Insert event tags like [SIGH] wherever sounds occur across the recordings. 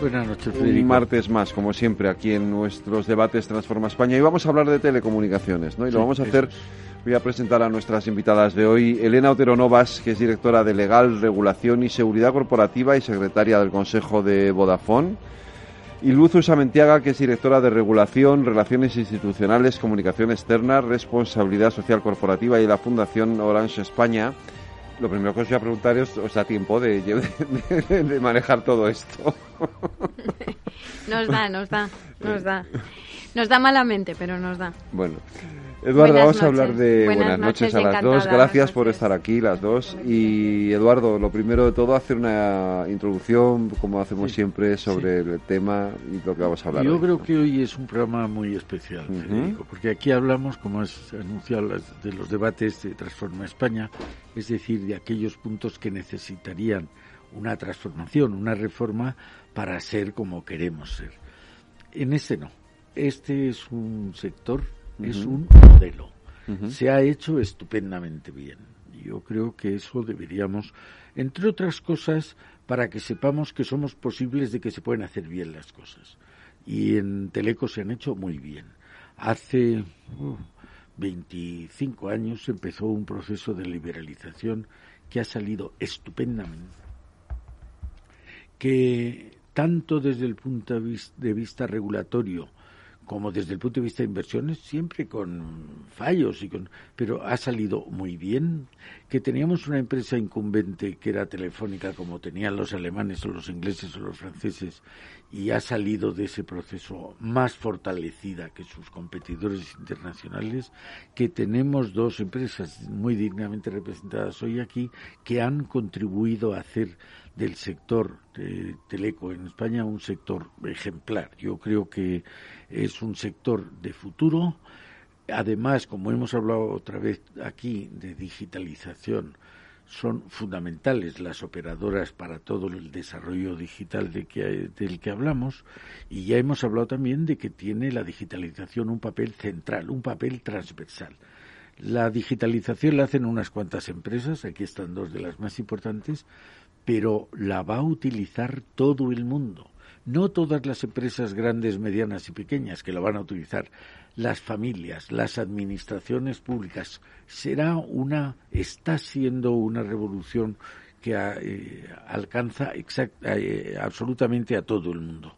Buenas noches, Federico. Un martes más, como siempre, aquí en nuestros debates Transforma España. Y vamos a hablar de telecomunicaciones, ¿no? Y lo vamos a hacer. Voy a presentar a nuestras invitadas de hoy. Elena Otero Novas, que es directora de Legal, Regulación y Seguridad Corporativa y secretaria del Consejo de Vodafone. Y Luz Usamentiaga, que es directora de Regulación, Relaciones Institucionales, Comunicación Externa, Responsabilidad Social Corporativa y la Fundación Orange España. Lo primero que os voy a preguntar es, ¿os da tiempo de, [LAUGHS] de, manejar todo esto? [LAUGHS] nos da, nos da, nos da. Nos da malamente, pero nos da. Bueno, Eduardo, vamos a hablar de buenas, noches, a las dos. Gracias por estar aquí, las dos. Y Eduardo, lo primero de todo, hacer una introducción, como hacemos siempre, sobre el tema y lo que vamos a hablar. Yo creo que hoy es un programa muy especial, porque aquí hablamos, como has anunciado, de los debates de Transforma España, es decir, de aquellos puntos que necesitarían una transformación, una reforma para ser como queremos ser. En este no. Este es un sector es un modelo. Se ha hecho estupendamente bien. Yo creo que eso deberíamos, entre otras cosas, para que sepamos que somos posibles de que se pueden hacer bien las cosas. Y en Teleco se han hecho muy bien. Hace 25 uh, años empezó un proceso de liberalización que ha salido estupendamente, que tanto desde el punto de vista regulatorio como desde el punto de vista de inversiones, siempre con fallos, y con, pero ha salido muy bien. Que teníamos una empresa incumbente que era telefónica, como tenían los alemanes o los ingleses o los franceses, y ha salido de ese proceso más fortalecida que sus competidores internacionales. Que tenemos dos empresas muy dignamente representadas hoy aquí que han contribuido a hacer del sector de teleco en España un sector ejemplar. Yo creo que es un sector de futuro. Además, como hemos hablado otra vez aquí de digitalización, son fundamentales las operadoras para todo el desarrollo digital de que, del que hablamos y ya hemos hablado también de que tiene la digitalización un papel central, un papel transversal. La digitalización la hacen unas cuantas empresas, aquí están dos de las más importantes, pero la va a utilizar todo el mundo. No todas las empresas grandes, medianas y pequeñas que la van a utilizar, las familias, las administraciones públicas. Será una, está siendo una revolución que eh, alcanza eh, absolutamente a todo el mundo.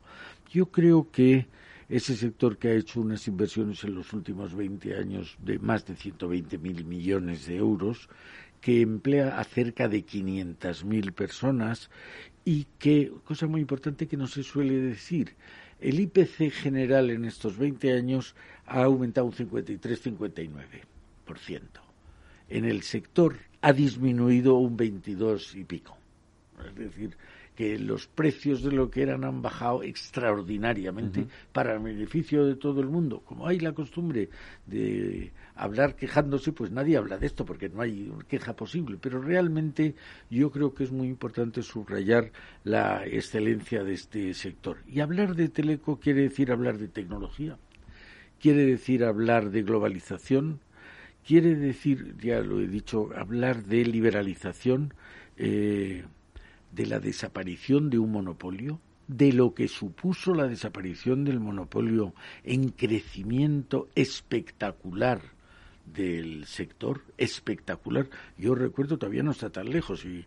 Yo creo que ese sector que ha hecho unas inversiones en los últimos 20 años de más de 120 mil millones de euros que emplea a cerca de 500.000 personas y que, cosa muy importante que no se suele decir, el IPC general en estos 20 años ha aumentado un 53-59%. En el sector ha disminuido un 22 y pico. Es decir, que los precios de lo que eran han bajado extraordinariamente para el beneficio de todo el mundo. Como hay la costumbre de hablar quejándose, pues nadie habla de esto porque no hay queja posible. Pero realmente yo creo que es muy importante subrayar la excelencia de este sector. Y hablar de teleco quiere decir hablar de tecnología, quiere decir hablar de globalización, quiere decir, ya lo he dicho, hablar de liberalización. Eh, de la desaparición de un monopolio, de lo que supuso la desaparición del monopolio en crecimiento espectacular del sector, espectacular. Yo recuerdo, todavía no está tan lejos, y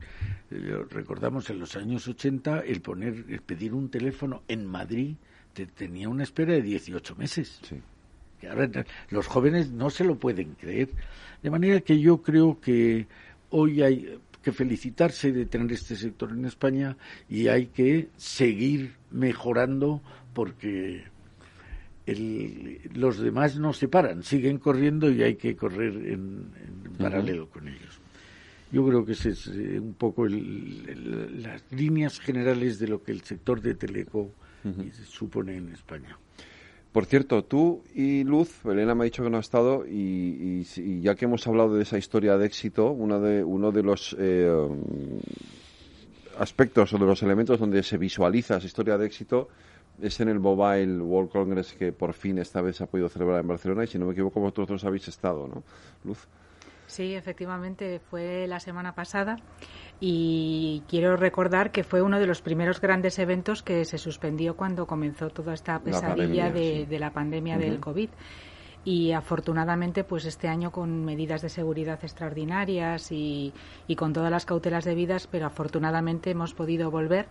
eh, recordamos en los años 80 el poner, el pedir un teléfono en Madrid tenía una espera de 18 meses. Sí. los jóvenes no se lo pueden creer. De manera que yo creo que hoy hay que felicitarse de tener este sector en España y hay que seguir mejorando porque los demás no se paran, siguen corriendo y hay que correr en, paralelo con ellos. Yo creo que ese es eh, un poco las líneas generales de lo que el sector de Teleco supone en España. Por cierto, tú y Luz, Elena me ha dicho que no ha estado y, ya que hemos hablado de esa historia de éxito, uno de, uno de los eh, aspectos o de los elementos donde se visualiza esa historia de éxito es en el Mobile World Congress que por fin esta vez se ha podido celebrar en Barcelona y si no me equivoco vosotros habéis estado, ¿no? Luz. Sí, efectivamente, fue la semana pasada y quiero recordar que fue uno de los primeros grandes eventos que se suspendió cuando comenzó toda esta pesadilla de, la pandemia del COVID. Y afortunadamente pues este año con medidas de seguridad extraordinarias y, y, con todas las cautelas debidas pero afortunadamente hemos podido volver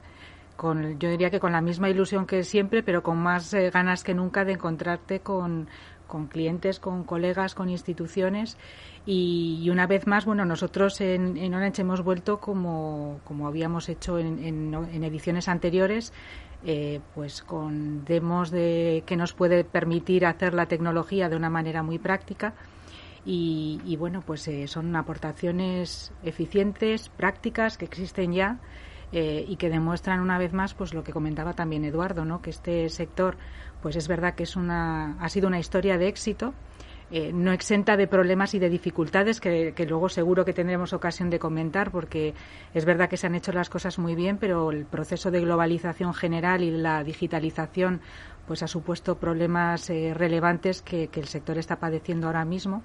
con yo diría que con la misma ilusión que siempre pero con más eh, ganas que nunca de encontrarte con, con clientes, con colegas, con instituciones y, una vez más, bueno, nosotros en, Orange hemos vuelto como, como habíamos hecho en, en, ediciones anteriores, eh, pues con demos de, que nos puede permitir hacer la tecnología de una manera muy práctica. Y, bueno, pues eh, son aportaciones eficientes, prácticas, que existen ya eh, y que demuestran una vez más pues lo que comentaba también Eduardo, ¿no? que este sector pues es verdad que es una, ha sido una historia de éxito, eh, no exenta de problemas y de dificultades que, luego seguro que tendremos ocasión de comentar porque es verdad que se han hecho las cosas muy bien, pero el proceso de globalización general y la digitalización pues ha supuesto problemas eh, relevantes que, el sector está padeciendo ahora mismo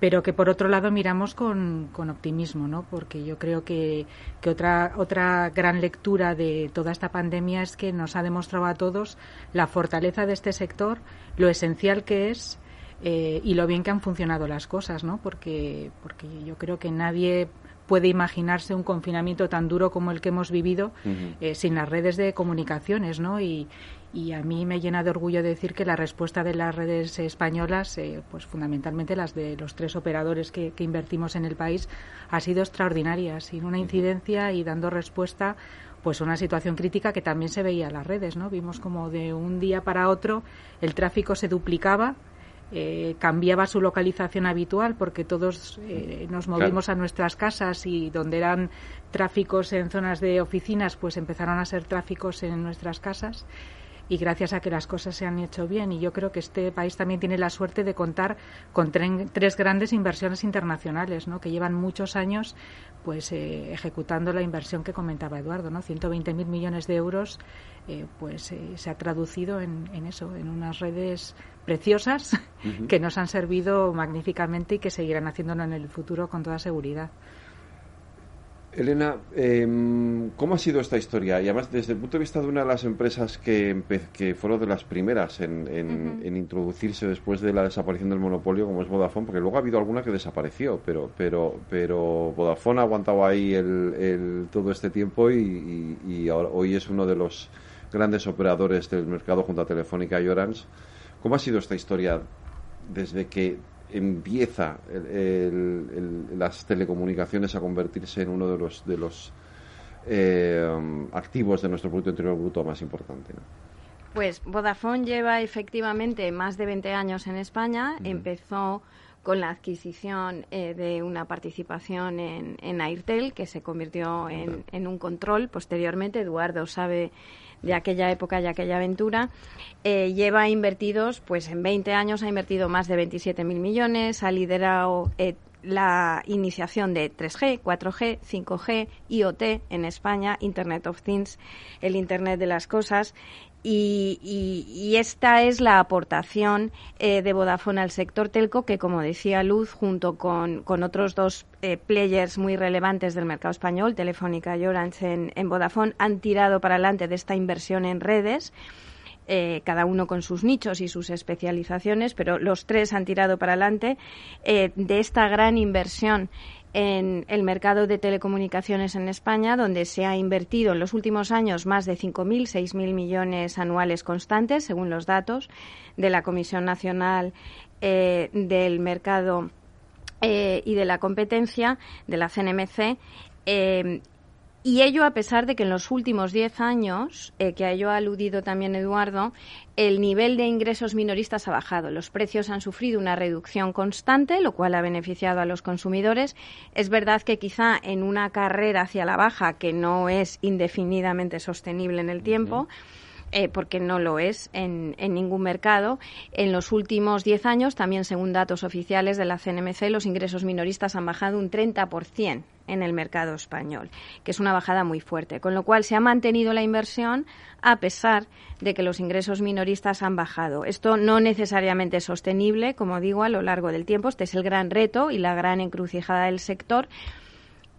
pero que por otro lado miramos con, con optimismo, ¿no? Porque yo creo que, que, otra, otra gran lectura de toda esta pandemia es que nos ha demostrado a todos la fortaleza de este sector, lo esencial que es eh, y lo bien que han funcionado las cosas, ¿no? Porque, porque yo creo que nadie puede imaginarse un confinamiento tan duro como el que hemos vivido eh, sin las redes de comunicaciones, ¿no? Y, y a mí me llena de orgullo decir que la respuesta de las redes españolas, eh, pues fundamentalmente las de los tres operadores que, invertimos en el país, ha sido extraordinaria, sin una incidencia y dando respuesta pues a una situación crítica que también se veía en las redes, ¿no? Vimos como de un día para otro el tráfico se duplicaba, eh, cambiaba su localización habitual porque todos eh, nos movimos a nuestras casas y donde eran tráficos en zonas de oficinas, pues empezaron a ser tráficos en nuestras casas y gracias a que las cosas se han hecho bien. Y yo creo que este país también tiene la suerte de contar con tres grandes inversiones internacionales, ¿no? que llevan muchos años pues eh, ejecutando la inversión que comentaba Eduardo, ¿no? 120.000 millones de euros, eh, pues eh, se ha traducido en, en, eso, en unas redes preciosas [LAUGHS] que nos han servido magníficamente y que seguirán haciéndolo en el futuro con toda seguridad. Elena, em, ¿cómo ha sido esta historia? Y además, desde el punto de vista de una de las empresas que, que fueron de las primeras en, introducirse después de la desaparición del monopolio, como es Vodafone, porque luego ha habido alguna que desapareció, pero, pero, pero Vodafone ha aguantado ahí el, todo este tiempo y, ahora, hoy es uno de los grandes operadores del mercado junto a Telefónica y Orange. ¿Cómo ha sido esta historia desde que empieza las telecomunicaciones a convertirse en uno de los, de los eh, activos de nuestro Producto Interior Bruto más importante. Pues Vodafone lleva efectivamente más de 20 años en España. Empezó con la adquisición eh, de una participación en, en, Airtel, que se convirtió en, en un control. Posteriormente, Eduardo sabe de aquella época y aquella aventura. Eh, lleva invertidos, pues en 20 años ha invertido más de 27.000 millones, ha liderado eh, la iniciación de 3G, 4G, 5G, IoT en España, Internet of Things, el Internet de las Cosas, y, esta es la aportación eh, de Vodafone al sector telco que, como decía Luz, junto con, otros dos eh, players muy relevantes del mercado español, Telefónica y Orange en, Vodafone, han tirado para adelante de esta inversión en redes. Eh, cada uno con sus nichos y sus especializaciones, pero los tres han tirado para adelante de esta gran inversión en el mercado de telecomunicaciones en España, donde se ha invertido en los últimos años más de 5.000, 6.000 millones anuales constantes, según los datos de la Comisión Nacional eh, del Mercado eh, y de la Competencia, de la CNMC. Eh, y ello a pesar de que en los últimos diez años, eh, que a ello ha aludido también Eduardo, el nivel de ingresos minoristas ha bajado. Los precios han sufrido una reducción constante, lo cual ha beneficiado a los consumidores. Es verdad que quizá en una carrera hacia la baja que no es indefinidamente sostenible en el tiempo, eh, porque no lo es en, ningún mercado. En los últimos 10 años, también según datos oficiales de la CNMC, los ingresos minoristas han bajado un 30% en el mercado español, que es una bajada muy fuerte, con lo cual se ha mantenido la inversión a pesar de que los ingresos minoristas han bajado. Esto no necesariamente es sostenible, como digo, a lo largo del tiempo. Este es el gran reto y la gran encrucijada del sector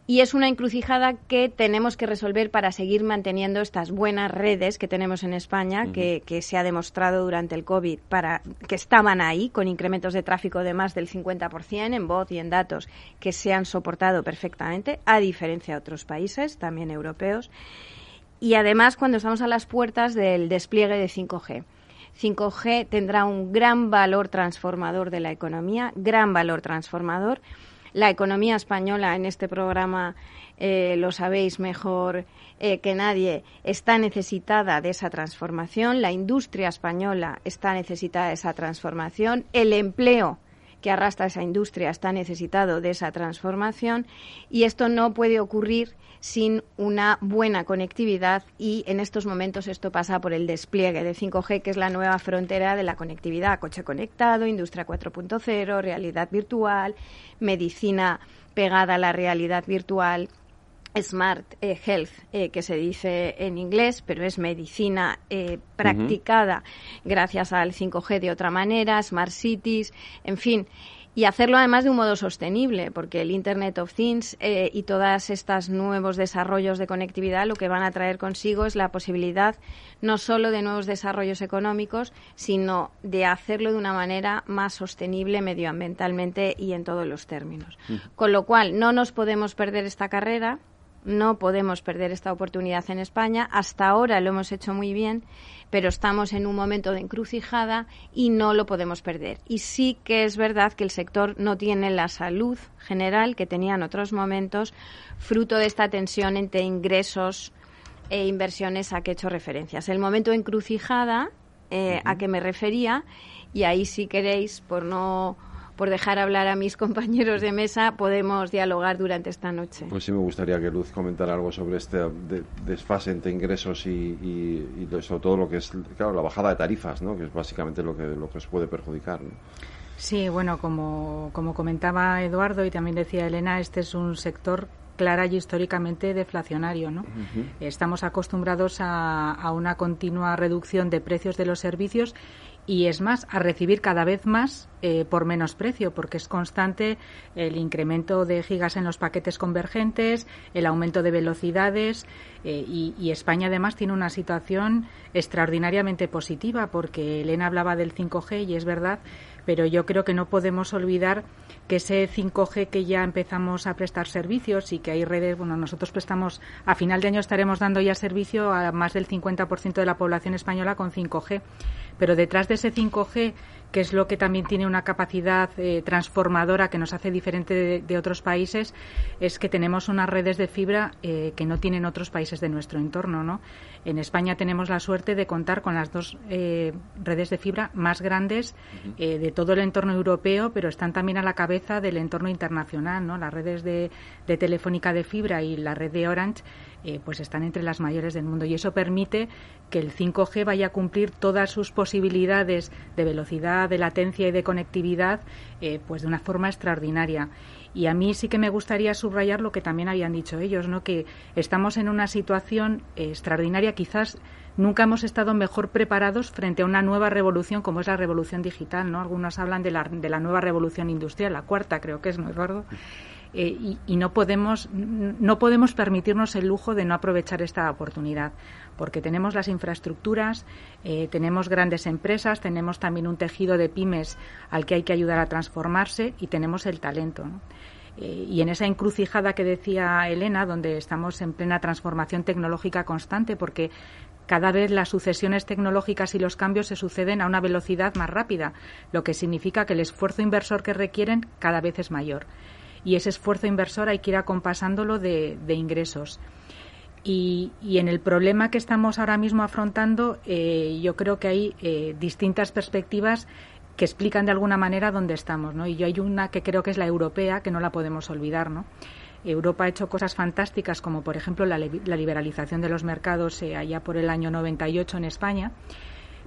y es una encrucijada que tenemos que resolver para seguir manteniendo estas buenas redes que tenemos en España, que, se ha demostrado durante el COVID, para que estaban ahí con incrementos de tráfico de más del 50% en voz y en datos que se han soportado perfectamente, a diferencia de otros países, también europeos. Y además, cuando estamos a las puertas del despliegue de 5G. 5G tendrá un gran valor transformador de la economía, gran valor transformador la economía española en este programa eh, lo sabéis mejor eh, que nadie, está necesitada de esa transformación, la industria española está necesitada de esa transformación, el empleo que arrastra esa industria está necesitado de esa transformación y esto no puede ocurrir sin una buena conectividad y en estos momentos esto pasa por el despliegue de 5G, que es la nueva frontera de la conectividad, coche conectado, industria 4.0, realidad virtual, medicina pegada a la realidad virtual. Smart eh, Health, eh, que se dice en inglés, pero es medicina eh, practicada gracias al 5G de otra manera, Smart Cities, en fin, y hacerlo además de un modo sostenible, porque el Internet of Things eh, y todos estos nuevos desarrollos de conectividad lo que van a traer consigo es la posibilidad no solo de nuevos desarrollos económicos, sino de hacerlo de una manera más sostenible medioambientalmente y en todos los términos. Con lo cual, no nos podemos perder esta carrera, no podemos perder esta oportunidad en España. Hasta ahora lo hemos hecho muy bien pero estamos en un momento de encrucijada y no lo podemos perder. Y sí que es verdad que el sector no tiene la salud general que tenía en otros momentos, fruto de esta tensión entre ingresos e inversiones a que he hecho referencias. El momento de encrucijada eh, a que me refería, y ahí si queréis, por no por dejar hablar a mis [LAUGHS] compañeros de mesa, podemos dialogar durante esta noche. Pues sí, me gustaría que Luz comentara algo sobre este desfase entre ingresos y, sobre todo lo que es, claro, la bajada de tarifas, ¿no? que es básicamente lo que, lo que os puede perjudicar. Sí, bueno, como, como comentaba Eduardo y también decía Elena, este es un sector clara y históricamente deflacionario. ¿no? Estamos acostumbrados a, a, una continua reducción de precios de los servicios y es más, a recibir cada vez más eh, por menos precio, porque es constante el incremento de gigas en los paquetes convergentes, el aumento de velocidades eh, y, España además tiene una situación extraordinariamente positiva, porque Elena hablaba del 5G y es verdad, pero yo creo que no podemos olvidar que ese 5G que ya empezamos a prestar servicios y que hay redes, bueno, nosotros prestamos, a final de año estaremos dando ya servicio a más del 50% de la población española con 5G pero detrás de ese 5G, que es lo que también tiene una capacidad eh, transformadora que nos hace diferente de, otros países, es que tenemos unas redes de fibra eh, que no tienen otros países de nuestro entorno. ¿no? En España tenemos la suerte de contar con las dos eh, redes de fibra más grandes de todo el entorno europeo, pero están también a la cabeza del entorno internacional. ¿no? Las redes de, de telefónica de fibra y la red de Orange eh, pues están entre las mayores del mundo y eso permite que el 5G vaya a cumplir todas sus posibilidades de velocidad, de latencia y de conectividad eh, pues de una forma extraordinaria. Y a mí sí que me gustaría subrayar lo que también habían dicho ellos, ¿no? que estamos en una situación extraordinaria, quizás nunca hemos estado mejor preparados frente a una nueva revolución como es la revolución digital. ¿no? Algunos hablan de la, de la nueva revolución industrial, la cuarta creo que es, ¿no, Eduardo? Eh, y, no podemos no podemos permitirnos el lujo de no aprovechar esta oportunidad porque tenemos las infraestructuras eh, tenemos grandes empresas tenemos también un tejido de pymes al que hay que ayudar a transformarse y tenemos el talento eh, y en esa encrucijada que decía Elena donde estamos en plena transformación tecnológica constante porque cada vez las sucesiones tecnológicas y los cambios se suceden a una velocidad más rápida, lo que significa que el esfuerzo inversor que requieren cada vez es mayor y ese esfuerzo inversor hay que ir acompasándolo de, ingresos. Y, en el problema que estamos ahora mismo afrontando, eh, yo creo que hay eh, distintas perspectivas que explican de alguna manera dónde estamos, ¿no? Y yo hay una que creo que es la europea, que no la podemos olvidar, ¿no? Europa ha hecho cosas fantásticas, como por ejemplo la, liberalización de los mercados eh, allá por el año 98 en España,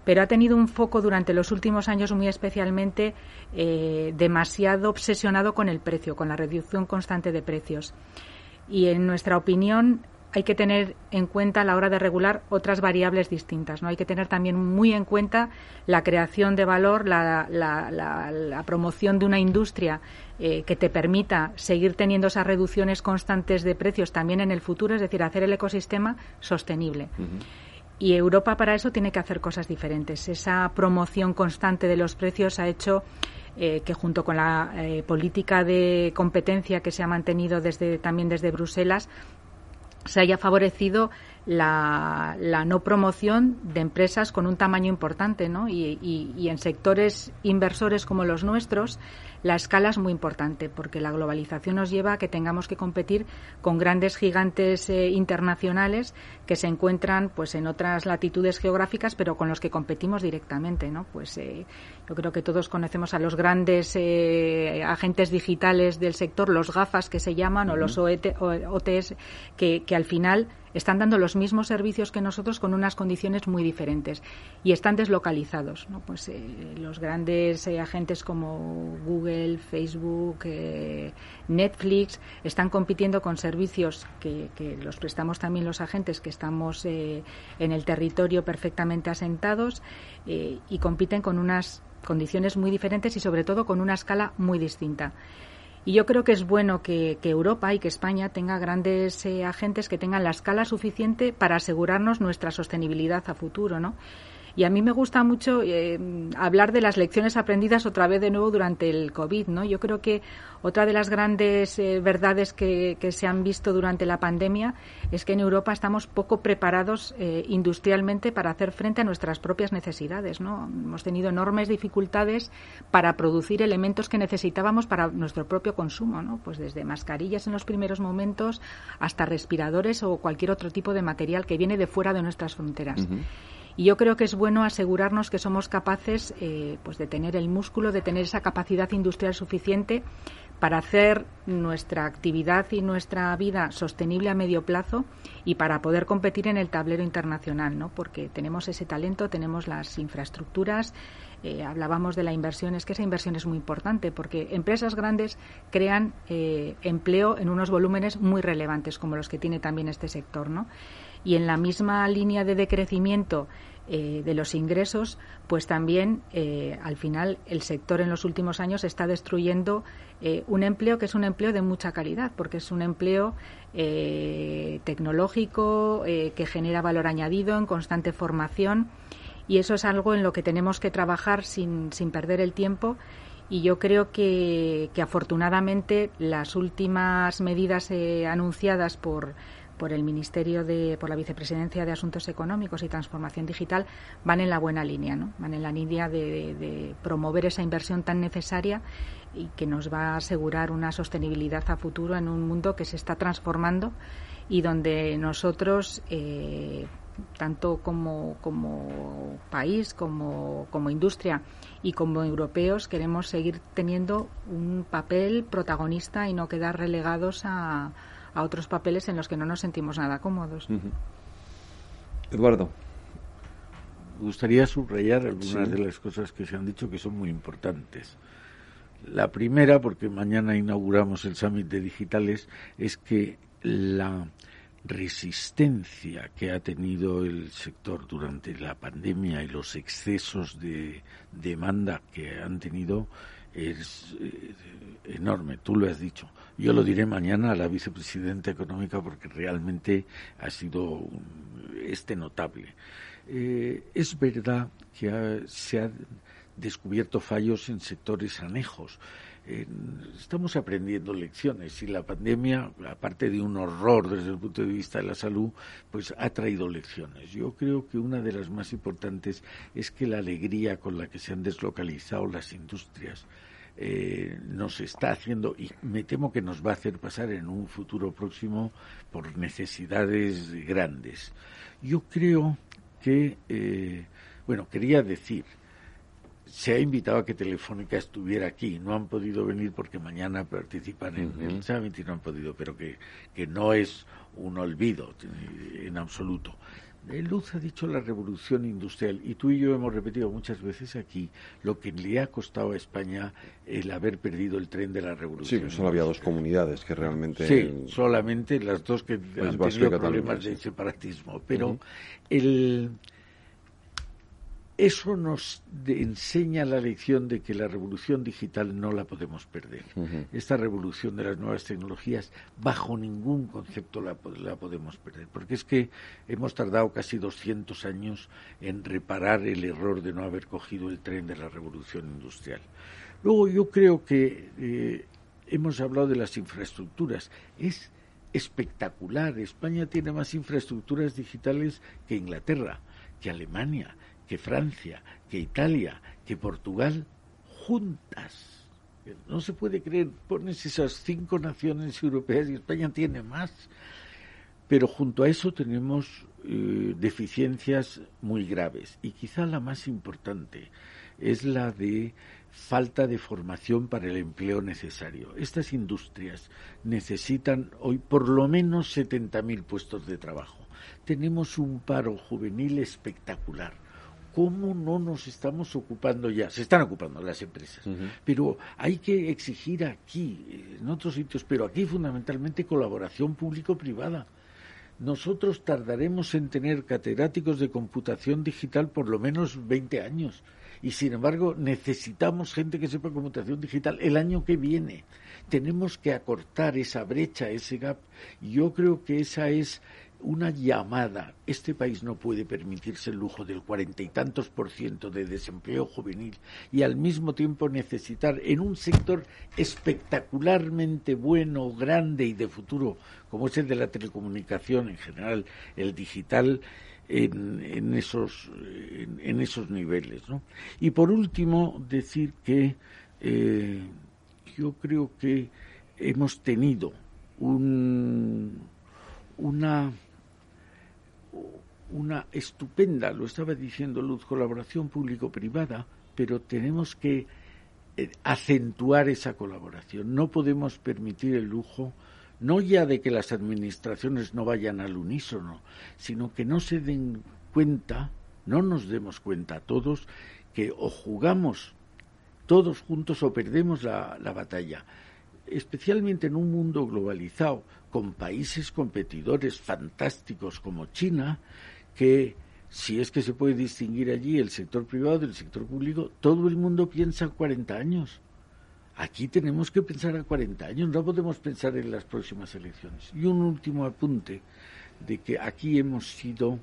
pero ha tenido un foco durante los últimos años muy especialmente eh, demasiado obsesionado con el precio, con la reducción constante de precios. Y en nuestra opinión, hay que tener en cuenta a la hora de regular otras variables distintas. ¿no? Hay que tener también muy en cuenta la creación de valor, la, promoción de una industria eh, que te permita seguir teniendo esas reducciones constantes de precios también en el futuro, es decir, hacer el ecosistema sostenible. Y Europa para eso tiene que hacer cosas diferentes. Esa promoción constante de los precios ha hecho eh, que junto con la eh, política de competencia que se ha mantenido desde, también desde Bruselas se haya favorecido la, no promoción de empresas con un tamaño importante, ¿no? y, en sectores inversores como los nuestros, la escala es muy importante porque la globalización nos lleva a que tengamos que competir con grandes gigantes eh, internacionales que se encuentran pues en otras latitudes geográficas pero con los que competimos directamente no pues eh, yo creo que todos conocemos a los grandes eh, agentes digitales del sector los gafas que se llaman o los OTS que, que al final están dando los mismos servicios que nosotros con unas condiciones muy diferentes y están deslocalizados. ¿no? Pues los grandes agentes como Google, Facebook, eh, Netflix están compitiendo con servicios que, los prestamos también los agentes que estamos en el territorio perfectamente asentados y compiten con unas condiciones muy diferentes y sobre todo con una escala muy distinta. Y yo creo que es bueno que, Europa y que España tenga grandes eh, agentes que tengan la escala suficiente para asegurarnos nuestra sostenibilidad a futuro, ¿no? Y a mí me gusta mucho eh, hablar de las lecciones aprendidas otra vez de nuevo durante el COVID, ¿no? Yo creo que otra de las grandes eh, verdades que, se han visto durante la pandemia es que en Europa estamos poco preparados eh, industrialmente para hacer frente a nuestras propias necesidades, ¿no? Hemos tenido enormes dificultades para producir elementos que necesitábamos para nuestro propio consumo, ¿no? Pues desde mascarillas en los primeros momentos hasta respiradores o cualquier otro tipo de material que viene de fuera de nuestras fronteras. Y yo creo que es bueno asegurarnos que somos capaces eh, pues de tener el músculo, de tener esa capacidad industrial suficiente para hacer nuestra actividad y nuestra vida sostenible a medio plazo y para poder competir en el tablero internacional, ¿no? Porque tenemos ese talento, tenemos las infraestructuras, eh, hablábamos de la inversión, es que esa inversión es muy importante porque empresas grandes crean eh, empleo en unos volúmenes muy relevantes como los que tiene también este sector, ¿no? Y en la misma línea de decrecimiento eh, de los ingresos, pues también eh, al final el sector en los últimos años está destruyendo eh, un empleo que es un empleo de mucha calidad, porque es un empleo tecnológico que genera valor añadido en constante formación y eso es algo en lo que tenemos que trabajar sin, sin perder el tiempo y yo creo que, que afortunadamente las últimas medidas anunciadas por por el Ministerio de, por la Vicepresidencia de Asuntos Económicos y Transformación Digital van en la buena línea, ¿no? Van en la línea de, promover esa inversión tan necesaria y que nos va a asegurar una sostenibilidad a futuro en un mundo que se está transformando y donde nosotros eh, tanto como, como país, como, como, industria y como europeos, queremos seguir teniendo un papel protagonista y no quedar relegados a, a otros papeles en los que no nos sentimos nada cómodos. Eduardo. Me gustaría subrayar algunas de las cosas que se han dicho que son muy importantes. La primera, porque mañana inauguramos el Summit de Digitales, es que la resistencia que ha tenido el sector durante la pandemia y los excesos de demanda que han tenido es eh, enorme, tú lo has dicho. Yo lo diré mañana a la vicepresidenta económica porque realmente ha sido este notable. Eh, es verdad que se han descubierto fallos en sectores anejos. estamos aprendiendo lecciones y la pandemia, aparte de un horror desde el punto de vista de la salud, pues ha traído lecciones. Yo creo que una de las más importantes es que la alegría con la que se han deslocalizado las industrias, eh, nos está haciendo y me temo que nos va a hacer pasar en un futuro próximo por necesidades grandes. Yo creo que, eh, bueno, quería decir, se ha invitado a que Telefónica estuviera aquí. No han podido venir porque mañana participan en el summit y no han podido, pero que, que no es un olvido en absoluto. Luz ha dicho la revolución industrial y tú y yo hemos repetido muchas veces aquí lo que le ha costado a España el haber perdido el tren de la revolución. Sí, pues solo había dos comunidades que realmente. Sí, solamente las dos que han tenido problemas de separatismo. Pero el eso nos enseña la lección de que la revolución digital no la podemos perder. Esta revolución de las nuevas tecnologías, bajo ningún concepto la, podemos perder, porque es que hemos tardado casi 200 años en reparar el error de no haber cogido el tren de la revolución industrial. Luego yo creo que eh, hemos hablado de las infraestructuras. Es espectacular. España tiene más infraestructuras digitales que Inglaterra, que Alemania que Francia, que Italia, que Portugal, juntas. No se puede creer, pones esas cinco naciones europeas y España tiene más. Pero junto a eso tenemos eh, deficiencias muy graves y quizá la más importante es la de falta de formación para el empleo necesario. Estas industrias necesitan hoy por lo menos 70.000 puestos de trabajo. Tenemos un paro juvenil espectacular ¿cómo no nos estamos ocupando ya? Se están ocupando las empresas, pero hay que exigir aquí, en otros sitios, pero aquí fundamentalmente colaboración público-privada. Nosotros tardaremos en tener catedráticos de computación digital por lo menos 20 años y sin embargo necesitamos gente que sepa computación digital el año que viene. Tenemos que acortar esa brecha, ese gap. Yo creo que esa es una llamada. Este país no puede permitirse el lujo del cuarenta y tantos por ciento de desempleo juvenil y al mismo tiempo necesitar en un sector espectacularmente bueno, grande y de futuro, como es el de la telecomunicación en general, el digital, en, esos, en, esos niveles. ¿no? Y por último, decir que eh, yo creo que hemos tenido un, una una estupenda, lo estaba diciendo Luz, colaboración público-privada, pero tenemos que eh, acentuar esa colaboración. No podemos permitir el lujo, no ya de que las administraciones no vayan al unísono, sino que no se den cuenta, no nos demos cuenta todos, que o jugamos todos juntos o perdemos la batalla especialmente en un mundo globalizado, con países competidores fantásticos como China, que si es que se puede distinguir allí el sector privado del sector público, todo el mundo piensa a 40 años. Aquí tenemos que pensar a 40 años, no podemos pensar en las próximas elecciones. Y un último apunte de que aquí hemos sido,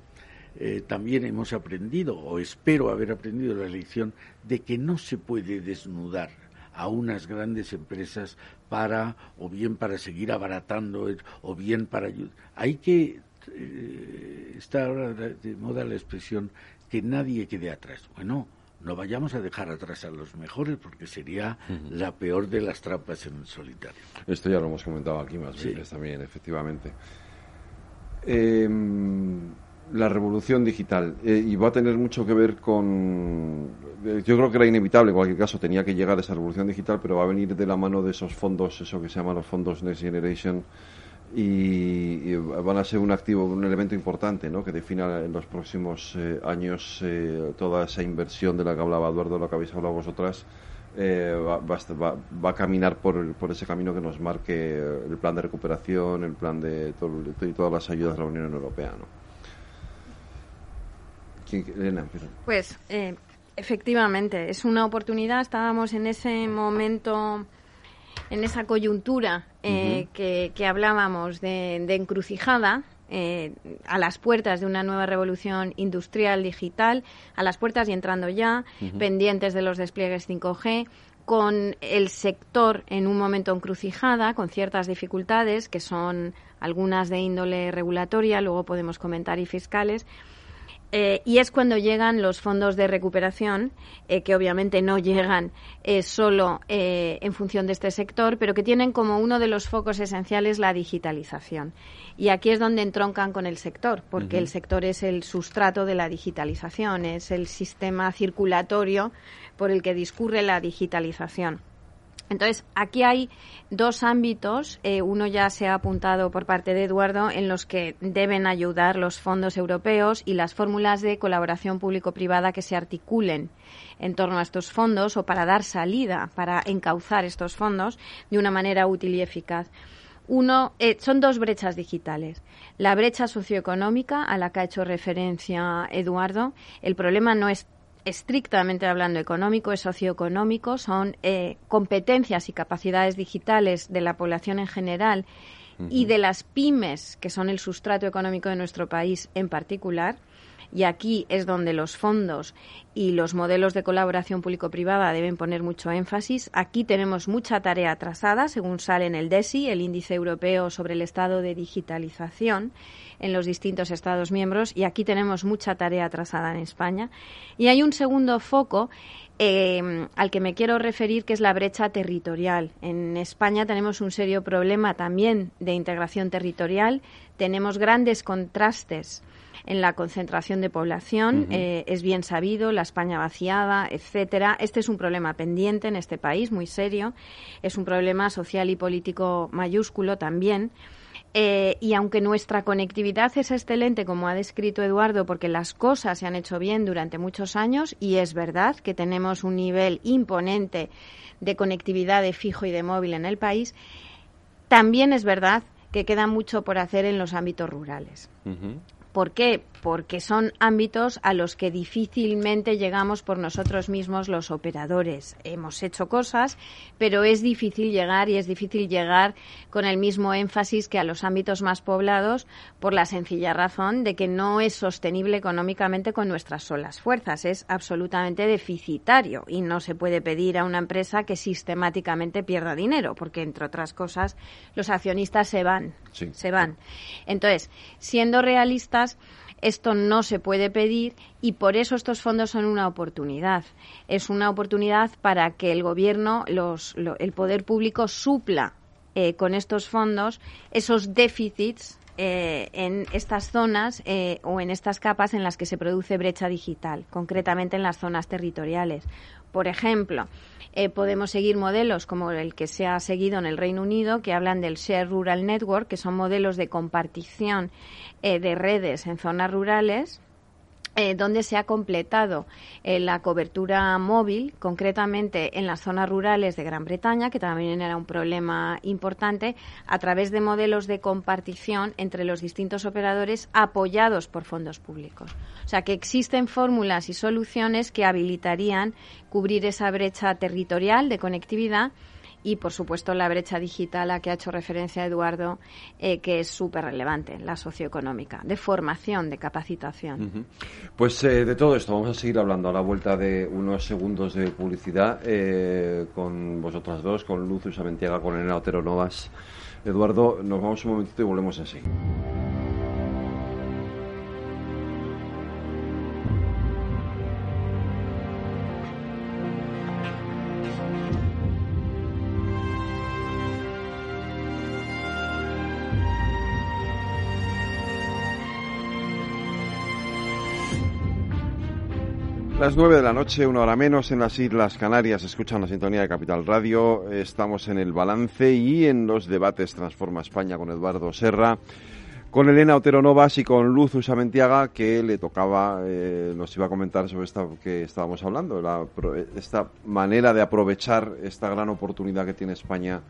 eh, también hemos aprendido, o espero haber aprendido la lección, de que no se puede desnudar a unas grandes empresas para, o bien para seguir abaratando, o bien para ayudar. Hay que, eh, está ahora de moda la expresión, que nadie quede atrás. Bueno, no vayamos a dejar atrás a los mejores porque sería la peor de las trampas en el solitario. Esto ya lo hemos comentado aquí más veces también, efectivamente. Eh, la revolución digital eh, y va a tener mucho que ver con eh, yo creo que era inevitable en cualquier caso tenía que llegar esa revolución digital pero va a venir de la mano de esos fondos eso que se llaman los fondos Next Generation y, van a ser un activo un elemento importante ¿no? que defina en los próximos eh, años toda esa inversión de la que hablaba Eduardo lo que habéis hablado vosotras va, va, va, a caminar por, por, ese camino que nos marque el plan de recuperación el plan de, todo, de todas las ayudas de la Unión Europea ¿no? Pues eh, efectivamente, es una oportunidad. Estábamos en ese momento, en esa coyuntura eh, que, hablábamos de, encrucijada. Eh, a las puertas de una nueva revolución industrial digital, a las puertas y entrando ya, pendientes de los despliegues 5G, con el sector en un momento encrucijada, con ciertas dificultades, que son algunas de índole regulatoria, luego podemos comentar, y fiscales, Eh, y es cuando llegan los fondos de recuperación, eh, que obviamente no llegan eh, solo en función de este sector, pero que tienen como uno de los focos esenciales la digitalización. Y aquí es donde entroncan con el sector, porque el sector es el sustrato de la digitalización, es el sistema circulatorio por el que discurre la digitalización. Entonces, aquí hay dos ámbitos, eh, uno ya se ha apuntado por parte de Eduardo, en los que deben ayudar los fondos europeos y las fórmulas de colaboración público-privada que se articulen en torno a estos fondos o para dar salida, para encauzar estos fondos de una manera útil y eficaz. Uno, eh, son dos brechas digitales. La brecha socioeconómica, a la que ha hecho referencia Eduardo, el problema no es estrictamente hablando económico, es socioeconómico, son eh, competencias y capacidades digitales de la población en general y de las pymes, que son el sustrato económico de nuestro país en particular. Y aquí es donde los fondos y los modelos de colaboración público-privada deben poner mucho énfasis. Aquí tenemos mucha tarea atrasada, según sale en el DESI, el Índice Europeo sobre el Estado de Digitalización en los distintos Estados miembros y aquí tenemos mucha tarea atrasada en España. Y hay un segundo foco eh, al que me quiero referir, que es la brecha territorial. En España tenemos un serio problema también de integración territorial. Tenemos grandes contrastes en la concentración de población. Eh, es bien sabido, la España vaciada, etcétera. Este es un problema pendiente en este país, muy serio. Es un problema social y político mayúsculo también. Eh, y aunque nuestra conectividad es excelente, como ha descrito Eduardo, porque las cosas se han hecho bien durante muchos años, y es verdad que tenemos un nivel imponente de conectividad de fijo y de móvil en el país, también es verdad que queda mucho por hacer en los ámbitos rurales. ¿Por qué? Porque son ámbitos a los que difícilmente llegamos por nosotros mismos los operadores. Hemos hecho cosas, pero es difícil llegar y es difícil llegar con el mismo énfasis que a los ámbitos más poblados por la sencilla razón de que no es sostenible económicamente con nuestras solas fuerzas. Es absolutamente deficitario y no se puede pedir a una empresa que sistemáticamente pierda dinero, porque entre otras cosas los accionistas se van, se van. Entonces, siendo realistas esto no se puede pedir y por eso estos fondos son una oportunidad. Es una oportunidad para que el gobierno, el poder público supla eh, con estos fondos esos déficits eh, en estas zonas eh, o en estas capas en las que se produce brecha digital, concretamente en las zonas territoriales. Por ejemplo, eh, podemos seguir modelos como el que se ha seguido en el Reino Unido, que hablan del Share Rural Network, que son modelos de compartición eh, de redes en zonas rurales eh, donde se ha completado eh, la cobertura móvil, concretamente en las zonas rurales de Gran Bretaña, que también era un problema importante, a través de modelos de compartición entre los distintos operadores apoyados por fondos públicos. O sea que existen fórmulas y soluciones que habilitarían cubrir esa brecha territorial de conectividad y, por supuesto, la brecha digital a que ha hecho referencia Eduardo, eh, que es súper relevante, la socioeconómica, de formación, de capacitación. Pues eh, de todo esto vamos a seguir hablando a la vuelta de unos segundos de publicidad eh, con vosotras dos, con Luz Usamentiaga, con Elena Otero Novas. Eduardo, nos vamos un momentito y volvemos así. Las nueve de la noche, una hora menos, en las Islas Canarias, escuchan la sintonía de Capital Radio. Estamos en el balance y en los debates Transforma España con Eduardo Serra, con Elena Otero Novas y con Luz Usamentiaga, que le tocaba, eh, nos iba a comentar sobre esta que estábamos hablando, la, esta manera de aprovechar esta gran oportunidad que tiene España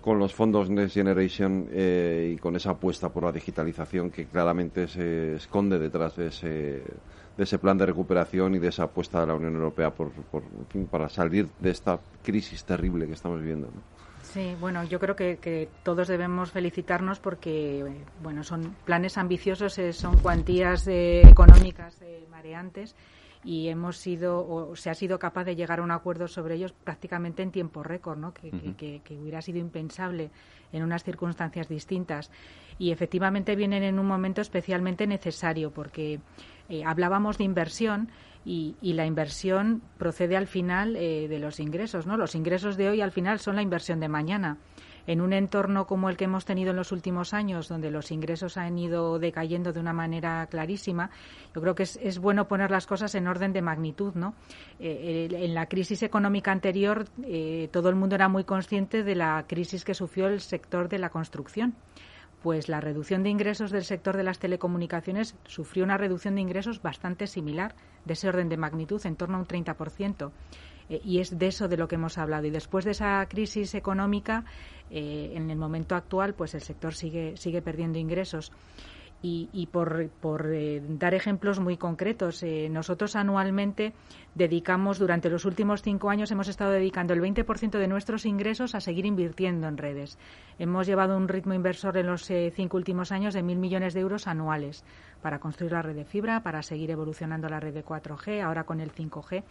con los fondos Next Generation eh, y con esa apuesta por la digitalización que claramente se esconde detrás de ese de ese plan de recuperación y de esa apuesta de la Unión Europea por, para salir de esta crisis terrible que estamos viviendo. Sí, bueno, yo creo que, todos debemos felicitarnos porque, bueno, son planes ambiciosos, eh, son cuantías eh, económicas eh, mareantes y hemos sido o se ha sido capaz de llegar a un acuerdo sobre ellos prácticamente en tiempo récord, ¿no? que, que, hubiera sido impensable en unas circunstancias distintas. Y efectivamente vienen en un momento especialmente necesario porque eh, hablábamos de inversión y, la inversión procede al final eh, de los ingresos, ¿no? Los ingresos de hoy al final son la inversión de mañana en un entorno como el que hemos tenido en los últimos años, donde los ingresos han ido decayendo de una manera clarísima, yo creo que es, bueno poner las cosas en orden de magnitud. ¿no? Eh, en la crisis económica anterior, eh, todo el mundo era muy consciente de la crisis que sufrió el sector de la construcción pues la reducción de ingresos del sector de las telecomunicaciones sufrió una reducción de ingresos bastante similar, de ese orden de magnitud, en torno a un 30%. Eh, y es de eso de lo que hemos hablado. Y después de esa crisis económica, eh, en el momento actual, pues el sector sigue, sigue perdiendo ingresos. Y, por, eh, dar ejemplos muy concretos, nosotros anualmente dedicamos, durante los últimos cinco años, hemos estado dedicando el 20% de nuestros ingresos a seguir invirtiendo en redes. Hemos llevado un ritmo inversor en los cinco últimos años de mil millones de euros anuales para construir la red de fibra, para seguir evolucionando la red de 4G, ahora con el 5G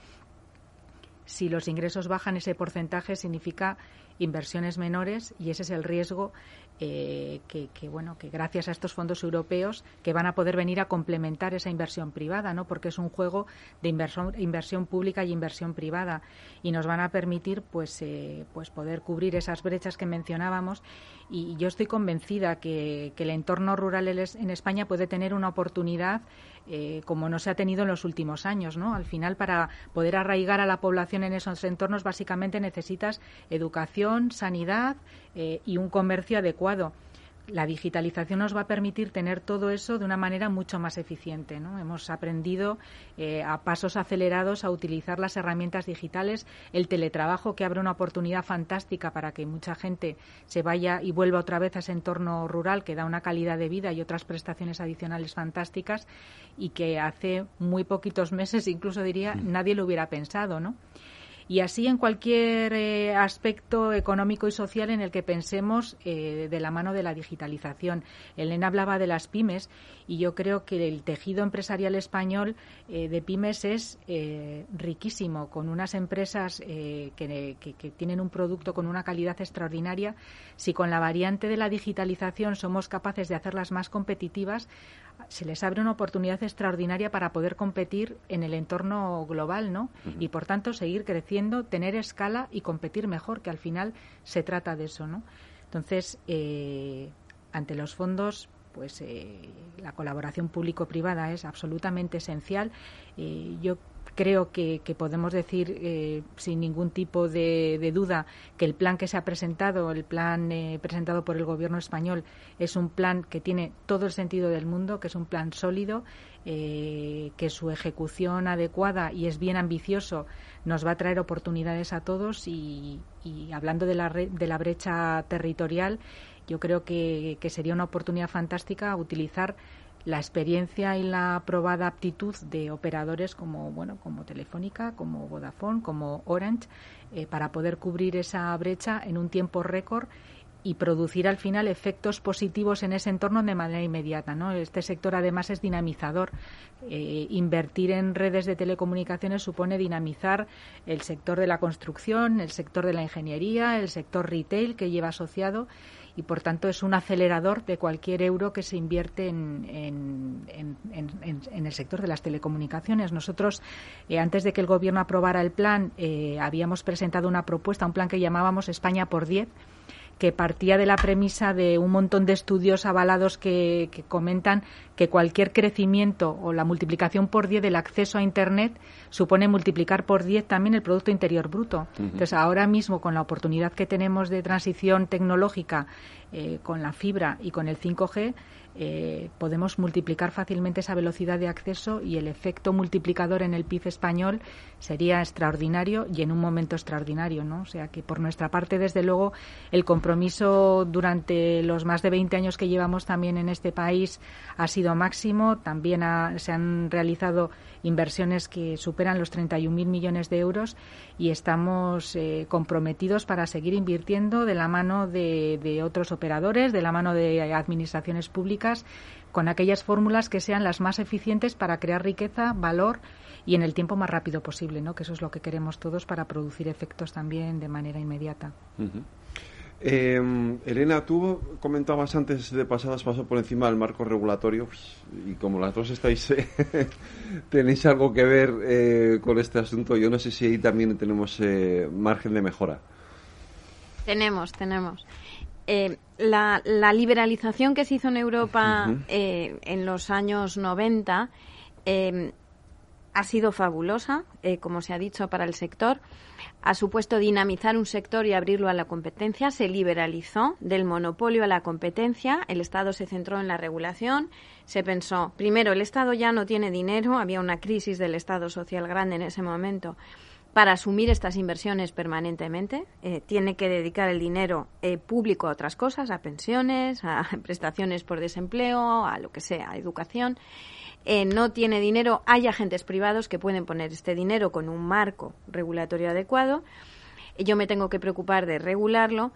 si los ingresos bajan ese porcentaje significa inversiones menores y ese es el riesgo eh, que, bueno que gracias a estos fondos europeos que van a poder venir a complementar esa inversión privada no porque es un juego de inversión inversión pública y inversión privada y nos van a permitir pues eh, pues poder cubrir esas brechas que mencionábamos. Y yo estoy convencida que, que el entorno rural en España puede tener una oportunidad eh, como no se ha tenido en los últimos años. ¿no? Al final, para poder arraigar a la población en esos entornos, básicamente necesitas educación, sanidad eh, y un comercio adecuado la digitalización nos va a permitir tener todo eso de una manera mucho más eficiente. ¿no? Hemos aprendido eh, a pasos acelerados a utilizar las herramientas digitales, el teletrabajo que abre una oportunidad fantástica para que mucha gente se vaya y vuelva otra vez a ese entorno rural que da una calidad de vida y otras prestaciones adicionales fantásticas y que hace muy poquitos meses, incluso diría, mm. nadie lo hubiera pensado. ¿no? Y así en cualquier eh, aspecto económico y social en el que pensemos eh, de la mano de la digitalización. Elena hablaba de las pymes y yo creo que el tejido empresarial español eh, de pymes es riquísimo, con unas empresas que, que tienen un producto con una calidad extraordinaria. Si con la variante de la digitalización somos capaces de hacerlas más competitivas, se les abre una oportunidad extraordinaria para poder competir en el entorno global, ¿no? Y por tanto seguir creciendo, tener escala y competir mejor, que al final se trata de eso, ¿no? Entonces, eh, ante los fondos, pues eh, la colaboración público-privada es absolutamente esencial. Eh, yo creo que, podemos decir eh, sin ningún tipo de, duda que el plan que se ha presentado, el plan eh, presentado por el Gobierno español, es un plan que tiene todo el sentido del mundo, que es un plan sólido, eh, que su ejecución adecuada y es bien ambicioso nos va a traer oportunidades a todos y, hablando de la, de la brecha territorial, yo creo que, que sería una oportunidad fantástica utilizar la experiencia y la probada aptitud de operadores como bueno como Telefónica, como Vodafone, como Orange eh, para poder cubrir esa brecha en un tiempo récord y producir al final efectos positivos en ese entorno de manera inmediata. ¿no? Este sector además es dinamizador. Eh, invertir en redes de telecomunicaciones supone dinamizar el sector de la construcción, el sector de la ingeniería, el sector retail que lleva asociado y por tanto es un acelerador de cualquier euro que se invierte en, el sector de las telecomunicaciones. Nosotros, eh, antes de que el Gobierno aprobara el plan, eh, habíamos presentado una propuesta, un plan que llamábamos España por 10 que partía de la premisa de un montón de estudios avalados que, comentan que cualquier crecimiento o la multiplicación por 10 del acceso a Internet supone multiplicar por 10 también el Producto Interior Bruto. Entonces, ahora mismo, con la oportunidad que tenemos de transición tecnológica eh, con la fibra y con el 5G, eh, podemos multiplicar fácilmente esa velocidad de acceso y el efecto multiplicador en el PIB español sería extraordinario y en un momento extraordinario, ¿no? O sea que por nuestra parte, desde luego, el compromiso durante los más de 20 años que llevamos también en este país ha sido máximo. También se han realizado inversiones que superan los 31.000 millones de euros y estamos eh, comprometidos para seguir invirtiendo de la mano de, de otros operadores, de la mano de administraciones públicas públicas con aquellas fórmulas que sean las más eficientes para crear riqueza, valor y en el tiempo más rápido posible, ¿no? que eso es lo que queremos todos para producir efectos también de manera inmediata. Eh, Elena, tú comentabas antes de pasadas paso por encima del marco regulatorio y como las dos estáis eh, [LAUGHS] tenéis algo que ver eh, con este asunto, yo no sé si ahí también tenemos margen de mejora. Tenemos, tenemos. La, liberalización que se hizo en Europa en los años 90 ha sido fabulosa, como se ha dicho, para el sector. Ha supuesto dinamizar un sector y abrirlo a la competencia, se liberalizó del monopolio a la competencia, el Estado se centró en la regulación, se pensó, primero, el Estado ya no tiene dinero, había una crisis del Estado social grande en ese momento, para asumir estas inversiones permanentemente, eh, tiene que dedicar el dinero eh, público a otras cosas, a pensiones, a [LAUGHS] prestaciones por desempleo, a lo que sea, a educación. Eh, no tiene dinero, hay agentes privados que pueden poner este dinero con un marco regulatorio adecuado. Yo me tengo que preocupar de regularlo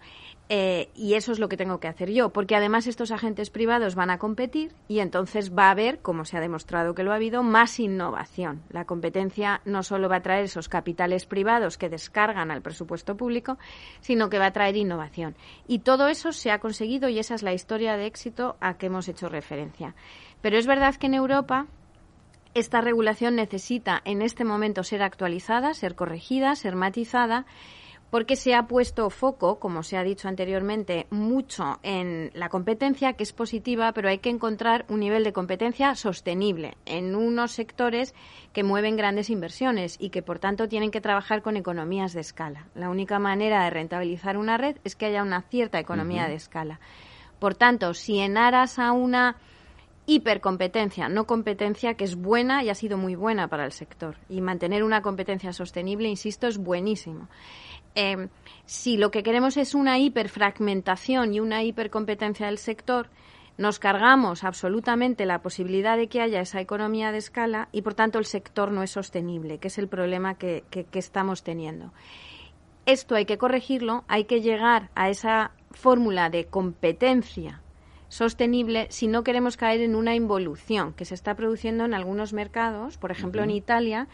eh, y eso es lo que tengo que hacer yo, porque además estos agentes privados van a competir y entonces va a haber, como se ha demostrado que lo ha habido, más innovación. La competencia no solo va a traer esos capitales privados que descargan al presupuesto público, sino que va a traer innovación. Y todo eso se ha conseguido y esa es la historia de éxito a que hemos hecho referencia. Pero es verdad que en Europa esta regulación necesita en este momento ser actualizada, ser corregida, ser matizada porque se ha puesto foco, como se ha dicho anteriormente, mucho en la competencia, que es positiva, pero hay que encontrar un nivel de competencia sostenible en unos sectores que mueven grandes inversiones y que, por tanto, tienen que trabajar con economías de escala. La única manera de rentabilizar una red es que haya una cierta economía de escala. Por tanto, si en aras a una hipercompetencia, no competencia que es buena y ha sido muy buena para el sector. Y mantener una competencia sostenible, insisto, es buenísimo. Em, si lo que queremos es una hiperfragmentación y una hipercompetencia del sector, nos cargamos absolutamente la posibilidad de que haya esa economía de escala y, por tanto, el sector no es sostenible, que es el problema que, que estamos teniendo. Esto hay que corregirlo, hay que llegar a esa fórmula de competencia sostenible si no queremos caer en una involución que se está produciendo en algunos mercados, por ejemplo en Italia,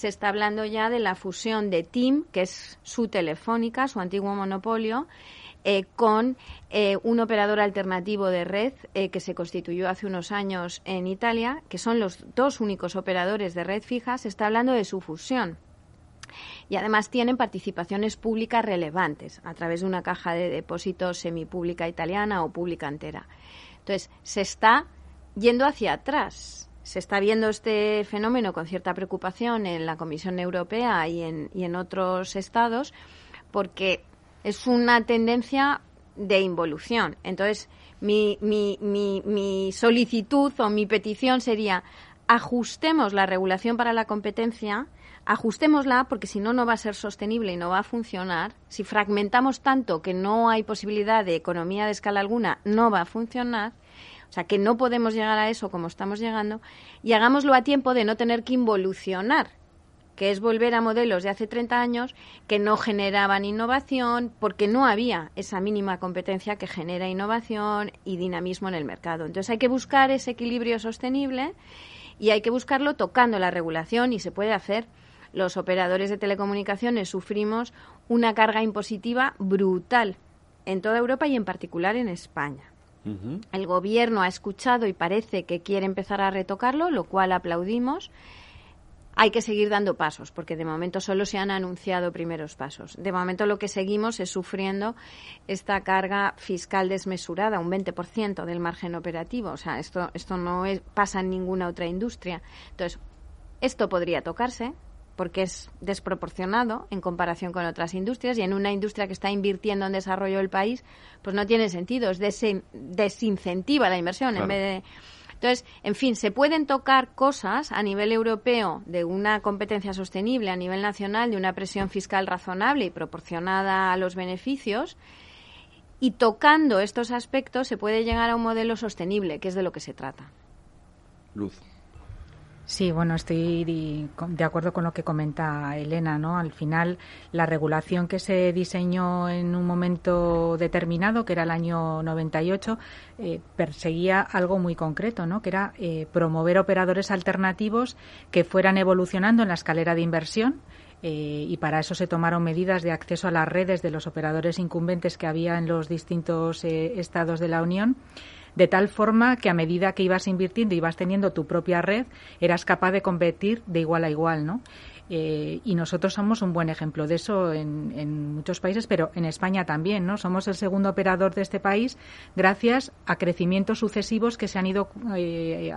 se está hablando ya de la fusión de TIM, que es su telefónica, su antiguo monopolio, eh, con eh, un operador alternativo de red eh, que se constituyó hace unos años en Italia, que son los dos únicos operadores de red fija, se está hablando de su fusión. Y además tienen participaciones públicas relevantes a través de una caja de depósitos semipública italiana o pública entera. Entonces, se está yendo hacia atrás se está viendo este fenómeno con cierta preocupación en la Comisión Europea y en, y en otros estados porque es una tendencia de involución. Entonces, mi, mi, mi, mi solicitud o mi petición sería ajustemos la regulación para la competencia, ajustémosla porque si no, no va a ser sostenible y no va a funcionar. Si fragmentamos tanto que no hay posibilidad de economía de escala alguna, no va a funcionar. O sea, que no podemos llegar a eso como estamos llegando y hagámoslo a tiempo de no tener que involucionar, que es volver a modelos de hace 30 años que no generaban innovación porque no había esa mínima competencia que genera innovación y dinamismo en el mercado. Entonces hay que buscar ese equilibrio sostenible y hay que buscarlo tocando la regulación y se puede hacer. Los operadores de telecomunicaciones sufrimos una carga impositiva brutal en toda Europa y en particular en España. El gobierno ha escuchado y parece que quiere empezar a retocarlo, lo cual aplaudimos. Hay que seguir dando pasos, porque de momento solo se han anunciado primeros pasos. De momento lo que seguimos es sufriendo esta carga fiscal desmesurada, un 20% del margen operativo. O sea, esto, esto no pasa en ninguna otra industria. Entonces, esto podría tocarse, porque es desproporcionado en comparación con otras industrias y en una industria que está invirtiendo en desarrollo del país, pues no tiene sentido, es desincentiva la inversión en vez de entonces, en fin, se pueden tocar cosas a nivel europeo de una competencia sostenible, a nivel nacional de una presión fiscal razonable y proporcionada a los beneficios, y tocando estos aspectos se puede llegar a un modelo sostenible, que es de lo que se trata. Luz. Sí, bueno, estoy de acuerdo con lo que comenta Elena, ¿no? Al final, la regulación que se diseñó en un momento determinado, que era el año 98, eh, perseguía algo muy concreto, ¿no? Que era eh, promover operadores alternativos que fueran evolucionando en la escalera de inversión, eh, y para eso se tomaron medidas de acceso a las redes de los operadores incumbentes que había en los distintos estados de la Unión de tal forma que a medida que ibas invirtiendo y ibas teniendo tu propia red, eras capaz de competir de igual a igual, ¿no? Eh, y nosotros somos un buen ejemplo de eso en, muchos países, pero en España también, ¿no? Somos el segundo operador de este país gracias a crecimientos sucesivos que se han ido, eh,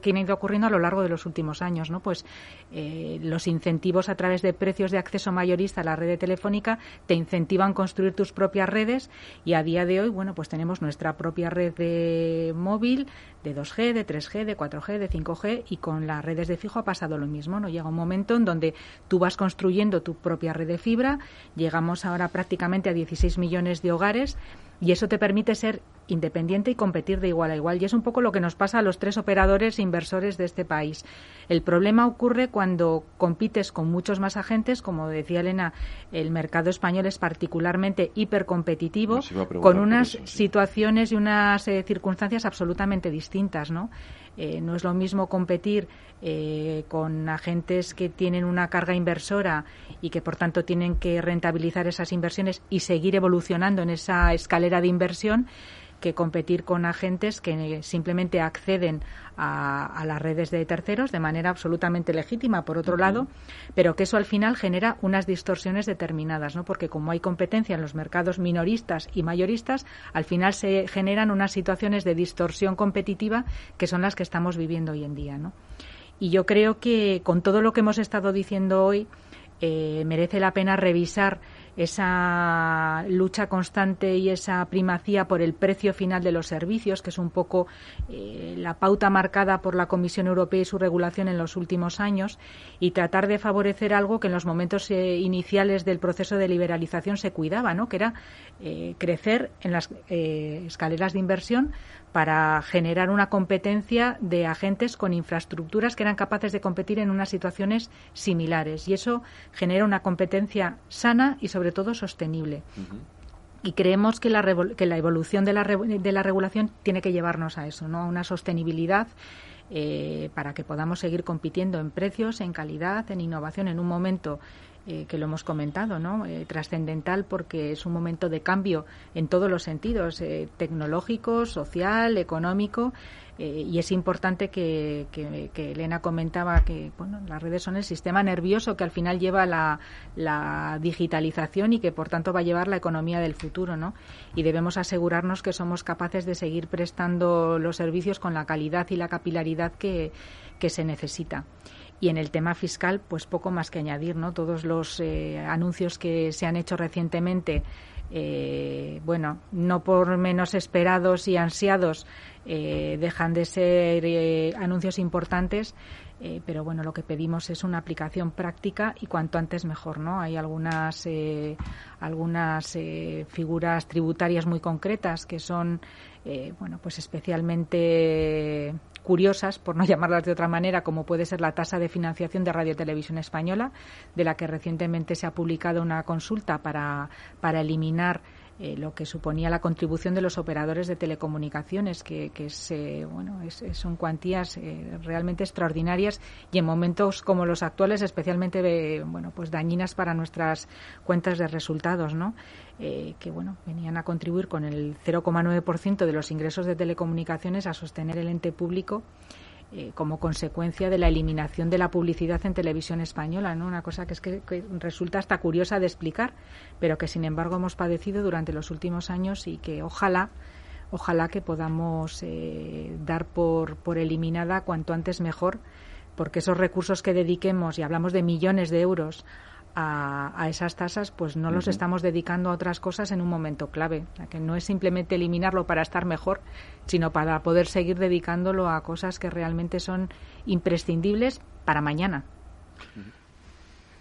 que han ido ocurriendo a lo largo de los últimos años, ¿no? Pues eh, los incentivos a través de precios de acceso mayorista a la red telefónica te incentivan construir tus propias redes y a día de hoy, bueno, pues tenemos nuestra propia red de móvil, de 2G, de 3G, de 4G, de 5G y con las redes de fijo ha pasado lo mismo, ¿no? Llega un momento en donde tú vas construyendo tu propia red de fibra, llegamos ahora prácticamente a 16 millones de hogares y eso te permite ser independiente y competir de igual a igual. Y es un poco lo que nos pasa a los tres operadores e inversores de este país. El problema ocurre cuando compites con muchos más agentes, como decía Elena, el mercado español es particularmente hipercompetitivo, con unas situaciones y unas eh, circunstancias absolutamente distintas, ¿no? Eh, no es lo mismo competir eh, con agentes que tienen una carga inversora y que por tanto tienen que rentabilizar esas inversiones y seguir evolucionando en esa escalera de inversión que competir con agentes que simplemente acceden a, las redes de terceros de manera absolutamente legítima, por otro lado, pero que eso al final genera unas distorsiones determinadas, ¿no? Porque como hay competencia en los mercados minoristas y mayoristas, al final se generan unas situaciones de distorsión competitiva que son las que estamos viviendo hoy en día, ¿no? Y yo creo que con todo lo que hemos estado diciendo hoy, eh, merece la pena revisar esa lucha constante y esa primacía por el precio final de los servicios, que es un poco eh, la pauta marcada por la Comisión Europea y su regulación en los últimos años, y tratar de favorecer algo que en los momentos eh, iniciales del proceso de liberalización se cuidaba, ¿no? que era eh, crecer en las escaleras de inversión para generar una competencia de agentes con infraestructuras que eran capaces de competir en unas situaciones similares. Y eso genera una competencia sana y, sobre todo, sostenible. Y creemos que la, que la evolución de la, de la regulación tiene que llevarnos a eso, ¿no? a una sostenibilidad eh, para que podamos seguir compitiendo en precios, en calidad, en innovación en un momento eh, que lo hemos comentado, ¿no? Eh, trascendental porque es un momento de cambio en todos los sentidos, eh, tecnológico, social, económico, y es importante que, que, Elena comentaba que bueno, las redes son el sistema nervioso que al final lleva la, la, digitalización y que por tanto va a llevar la economía del futuro, ¿no? Y debemos asegurarnos que somos capaces de seguir prestando los servicios con la calidad y la capilaridad que, se necesita. Y en el tema fiscal, pues poco más que añadir, ¿no? Todos los eh, anuncios que se han hecho recientemente, eh, bueno, no por menos esperados y ansiados, eh, dejan de ser anuncios importantes. pero bueno, lo que pedimos es una aplicación práctica y cuanto antes mejor, ¿no? Hay algunas algunas figuras tributarias muy concretas que son, bueno, pues especialmente curiosas, por no [LAUGHS] llamarlas de otra manera, como puede ser la tasa de financiación de Radio Televisión Española, de la que recientemente se ha publicado una consulta para, para eliminar eh, lo que suponía la contribución de los operadores de telecomunicaciones, que, es, eh, bueno, son cuantías eh, realmente extraordinarias y en momentos como los actuales especialmente bueno, pues dañinas para nuestras cuentas de resultados, ¿no? que bueno, venían a contribuir con el 0,9% de los ingresos de telecomunicaciones a sostener el ente público eh, como consecuencia de la eliminación de la publicidad en televisión española, ¿no? Una cosa que es que, resulta hasta curiosa de explicar, pero que sin embargo hemos padecido durante los últimos años y que ojalá ojalá que podamos eh, dar por, por eliminada cuanto antes mejor, porque esos recursos que dediquemos, y hablamos de millones de euros, a, esas tasas, pues no los estamos dedicando a otras cosas en un momento clave. que no es simplemente eliminarlo para estar mejor, sino para poder seguir dedicándolo a cosas que realmente son imprescindibles para mañana.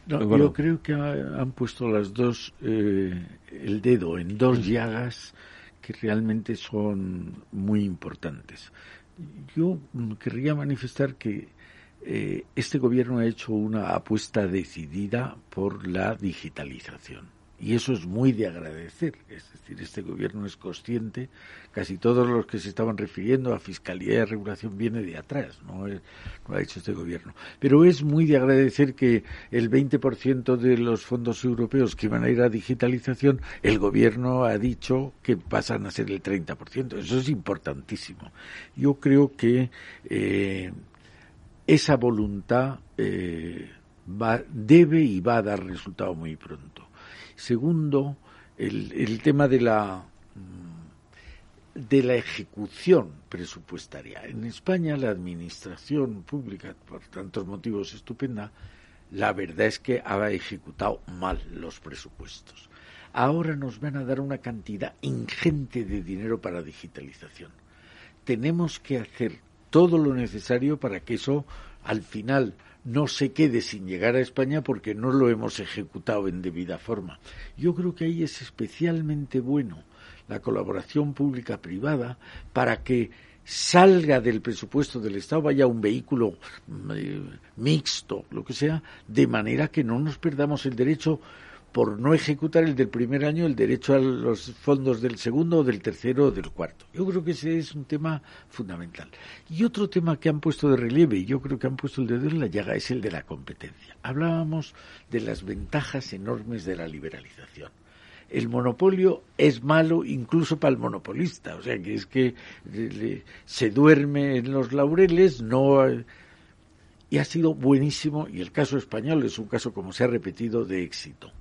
yo creo que han puesto las dos eh, el dedo en dos llagas que realmente son muy importantes. Yo querría manifestar que eh, este gobierno ha hecho una apuesta decidida por la digitalización y eso es muy de agradecer. Es decir, este gobierno es consciente, casi todos los que se estaban refiriendo a fiscalía y a regulación viene de atrás, no, lo ha hecho este gobierno. Pero es muy de agradecer que el 20% de los fondos europeos que van a ir a digitalización, el gobierno ha dicho que pasan a ser el 30%. Eso es importantísimo. Yo creo que eh, esa voluntad eh, va, debe y va a dar resultado muy pronto. Segundo, el, el tema de la mm, de la ejecución presupuestaria. En España la administración pública, por tantos motivos estupenda, la verdad es que ha ejecutado mal los presupuestos. Ahora nos van a dar una cantidad ingente de dinero para digitalización. Tenemos que hacer todo lo necesario para que eso al final no se quede sin llegar a España porque no lo hemos ejecutado en debida forma. Yo creo que ahí es especialmente bueno la colaboración pública-privada para que salga del presupuesto del Estado, vaya un vehículo eh, mixto, lo que sea, de manera que no nos perdamos el derecho por no ejecutar el del primer año el derecho a los fondos del segundo, del tercero o del cuarto. Yo creo que ese es un tema fundamental. Y otro tema que han puesto de relieve, y yo creo que han puesto el dedo en la llaga, es el de la competencia. Hablábamos de las ventajas enormes de la liberalización. El monopolio es malo incluso para el monopolista, o sea que es que se duerme en los laureles, no y ha sido buenísimo y el caso español es un caso como se ha repetido de éxito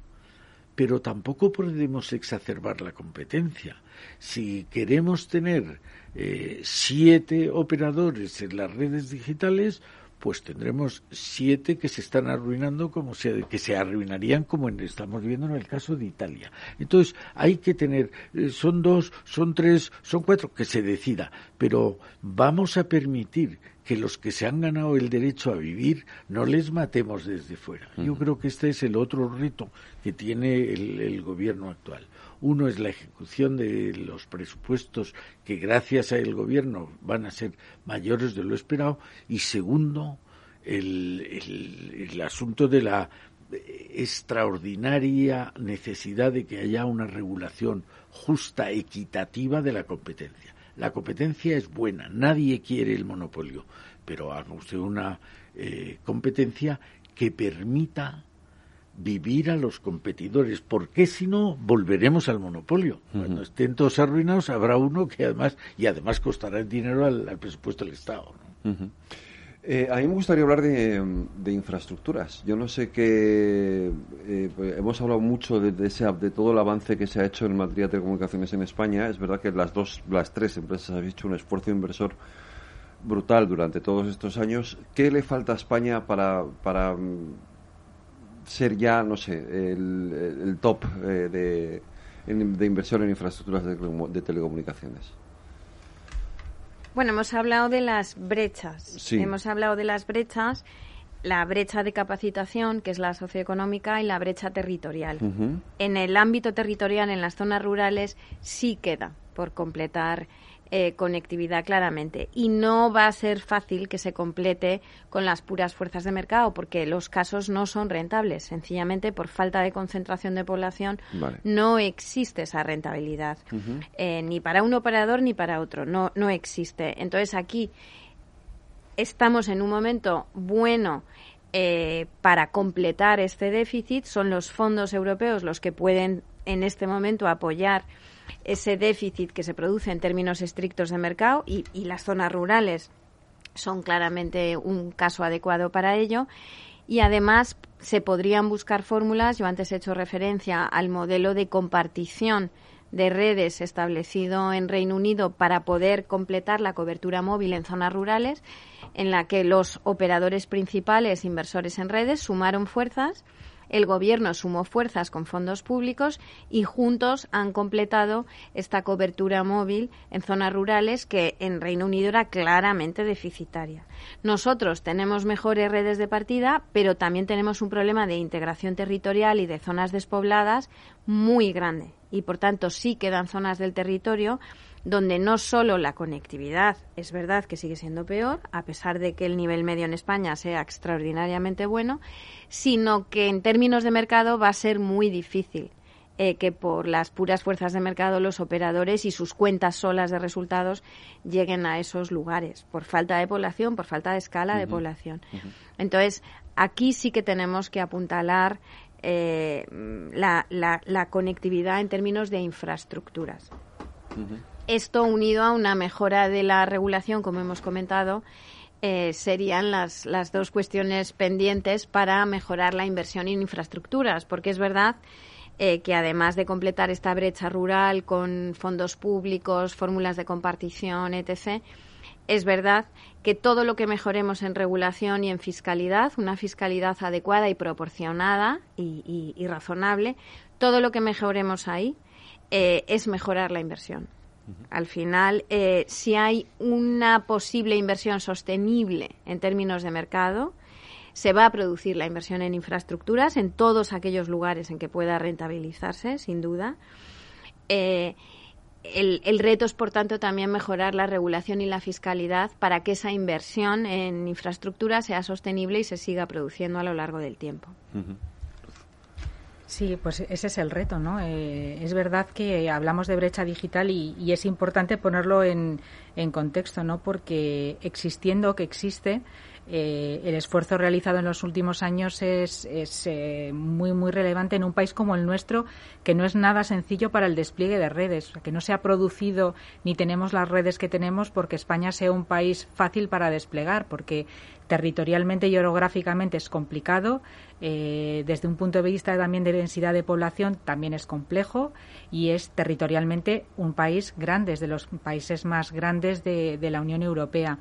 pero tampoco podemos exacerbar la competencia. Si queremos tener eh, siete operadores en las redes digitales, pues tendremos siete que se están arruinando como se, que se arruinarían como estamos viendo en el caso de Italia. Entonces hay que tener, eh, son dos, son tres, son cuatro, que se decida, pero vamos a permitir que los que se han ganado el derecho a vivir no les matemos desde fuera. Yo creo que este es el otro reto que tiene el, gobierno actual. Uno es la ejecución de los presupuestos que gracias al gobierno van a ser mayores de lo esperado y segundo el, el asunto de la extraordinaria necesidad de que haya una regulación justa, equitativa de la competencia. La competencia es buena, nadie quiere el monopolio, pero haga usted una eh, competencia que permita vivir a los competidores, porque si no volveremos al monopolio. Cuando estén todos arruinados habrá uno que además y además costará el dinero al, presupuesto del Estado. Eh, a mí me gustaría hablar de, infraestructuras. Yo no sé qué. Eh, pues hemos hablado mucho de, ese, de todo el avance que se ha hecho en materia de telecomunicaciones en España. Es verdad que las dos, las tres empresas han hecho un esfuerzo inversor brutal durante todos estos años. ¿Qué le falta a España para, para mm, ser ya, no sé, el, top eh, de, de inversión en infraestructuras de telecomunicaciones? Bueno, hemos hablado de las brechas. Hemos hablado de las brechas, la brecha de capacitación, que es la socioeconómica, y la brecha territorial. En el ámbito territorial, en las zonas rurales, sí queda por completar eh, conectividad claramente. Y no va a ser fácil que se complete con las puras fuerzas de mercado, porque los casos no son rentables. Sencillamente, por falta de concentración de población, no existe esa rentabilidad. Eh, ni para un operador ni para otro. No, no existe. Entonces, aquí estamos en un momento bueno. Eh, para completar este déficit son los fondos europeos los que pueden en este momento apoyar ese déficit que se produce en términos estrictos de mercado y, las zonas rurales son claramente un caso adecuado para ello. Y además se podrían buscar fórmulas, yo antes he hecho referencia al modelo de compartición de redes establecido en Reino Unido para poder completar la cobertura móvil en zonas rurales, en la que los operadores principales, inversores en redes, sumaron fuerzas el Gobierno sumó fuerzas con fondos públicos y juntos han completado esta cobertura móvil en zonas rurales que en Reino Unido era claramente deficitaria. Nosotros tenemos mejores redes de partida, pero también tenemos un problema de integración territorial y de zonas despobladas muy grande. Y por tanto sí quedan zonas del territorio donde no solo la conectividad es verdad que sigue siendo peor, a pesar de que el nivel medio en España sea extraordinariamente bueno, sino que en términos de mercado va a ser muy difícil eh, que por las puras fuerzas de mercado los operadores y sus cuentas solas de resultados lleguen a esos lugares, por falta de población, por falta de escala de población. Entonces, aquí sí que tenemos que apuntalar eh, la, la, conectividad en términos de infraestructuras. Esto unido a una mejora de la regulación, como hemos comentado, eh, serían las, las dos cuestiones pendientes para mejorar la inversión en infraestructuras, porque es verdad eh, que además de completar esta brecha rural con fondos públicos, fórmulas de compartición, etc., es verdad que todo lo que mejoremos en regulación y en fiscalidad, una fiscalidad adecuada y proporcionada y, razonable, todo lo que mejoremos ahí eh, es mejorar la inversión. Al final, eh, si hay una posible inversión sostenible en términos de mercado, se va a producir la inversión en infraestructuras en todos aquellos lugares en que pueda rentabilizarse, sin duda. Eh, el, reto es, por tanto, también mejorar la regulación y la fiscalidad para que esa inversión en infraestructura sea sostenible y se siga produciendo a lo largo del tiempo. Sí, pues ese es el reto, ¿no? Eh, es verdad que hablamos de brecha digital y, y es importante ponerlo en, en, contexto, ¿no? Porque existiendo que existe, eh, el esfuerzo realizado en los últimos años es, eh, muy, muy relevante en un país como el nuestro, que no es nada sencillo para el despliegue de redes, que no se ha producido ni tenemos las redes que tenemos porque España sea un país fácil para desplegar, porque territorialmente y orográficamente es complicado, eh, desde un punto de vista también de densidad de población también es complejo y es territorialmente un país grande, es de los países más grandes de la Unión Europea.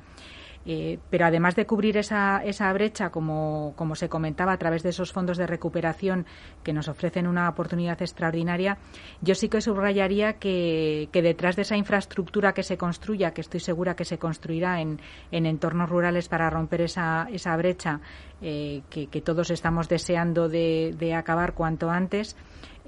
Eh, pero además de cubrir esa, esa brecha, como, como, se comentaba, a través de esos fondos de recuperación que nos ofrecen una oportunidad extraordinaria, yo sí que subrayaría que, detrás de esa infraestructura que se construya, que estoy segura que se construirá en, en entornos rurales para romper esa, esa brecha eh, que, todos estamos deseando de, de acabar cuanto antes,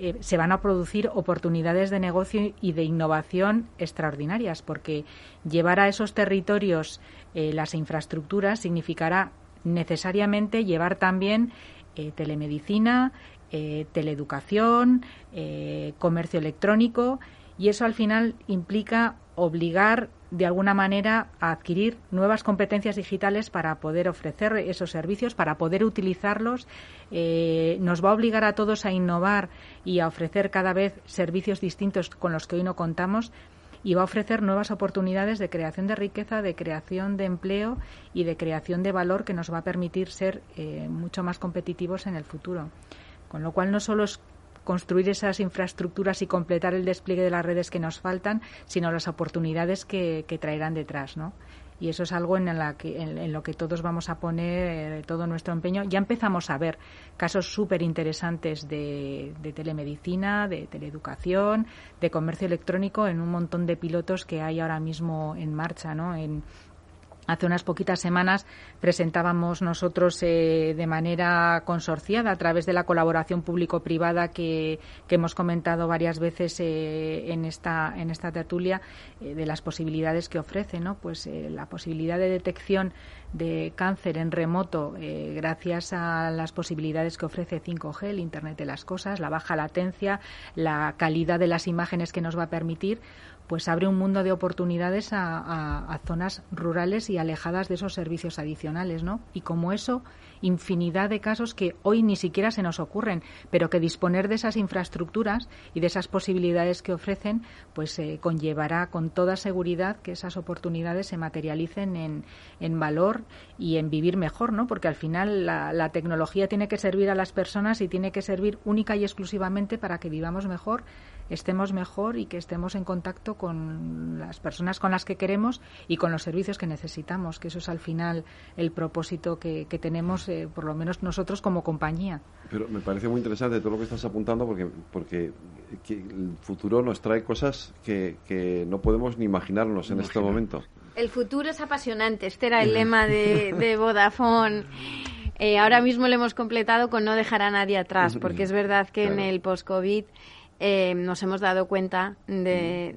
eh, se van a producir oportunidades de negocio y de innovación extraordinarias, porque llevar a esos territorios eh, las infraestructuras significará necesariamente llevar también eh, telemedicina, teleeducación, comercio electrónico, y eso al final implica obligar de alguna manera a adquirir nuevas competencias digitales para poder ofrecer esos servicios, para poder utilizarlos. Eh, nos va a obligar a todos a innovar y a ofrecer cada vez servicios distintos con los que hoy no contamos y va a ofrecer nuevas oportunidades de creación de riqueza, de creación de empleo y de creación de valor que nos va a permitir ser eh, mucho más competitivos en el futuro. Con lo cual no solo es construir esas infraestructuras y completar el despliegue de las redes que nos faltan, sino las oportunidades que, traerán detrás, ¿no? y eso es algo en, la que, en, lo que todos vamos a poner eh, todo nuestro empeño. Ya empezamos a ver casos súper interesantes de, de, telemedicina, de teleeducación, de comercio electrónico en un montón de pilotos que hay ahora mismo en marcha, ¿no? En, Hace unas poquitas semanas presentábamos nosotros eh, de manera consorciada a través de la colaboración público-privada que, hemos comentado varias veces eh, en, esta, en esta tertulia eh, de las posibilidades que ofrece, ¿no? Pues la posibilidad de detección de cáncer en remoto gracias a las posibilidades que ofrece 5G, el Internet de las Cosas, la baja latencia, la calidad de las imágenes que nos va a permitir pues abre un mundo de oportunidades a, zonas rurales y alejadas de esos servicios adicionales, ¿no? Y como eso, infinidad de casos que hoy ni siquiera se nos ocurren, pero que disponer de esas infraestructuras y de esas posibilidades que ofrecen, pues eh, conllevará con toda seguridad que esas oportunidades se materialicen en, en valor y en vivir mejor, ¿no? Porque al final la, la tecnología tiene que servir a las personas y tiene que servir única y exclusivamente para que vivamos mejor estemos mejor y que estemos en contacto con las personas con las que queremos y con los servicios que necesitamos, que eso es al final el propósito que, tenemos, eh, por lo menos nosotros como compañía. Pero me parece muy interesante todo lo que estás apuntando porque, porque el futuro nos trae cosas que, que no podemos ni imaginarnos en este momento. El futuro es apasionante. Este era el lema de, de [LAUGHS] Vodafone. Eh, ahora mismo lo hemos completado con no dejar a nadie atrás, porque es verdad que en el post-COVID eh, nos hemos dado cuenta de,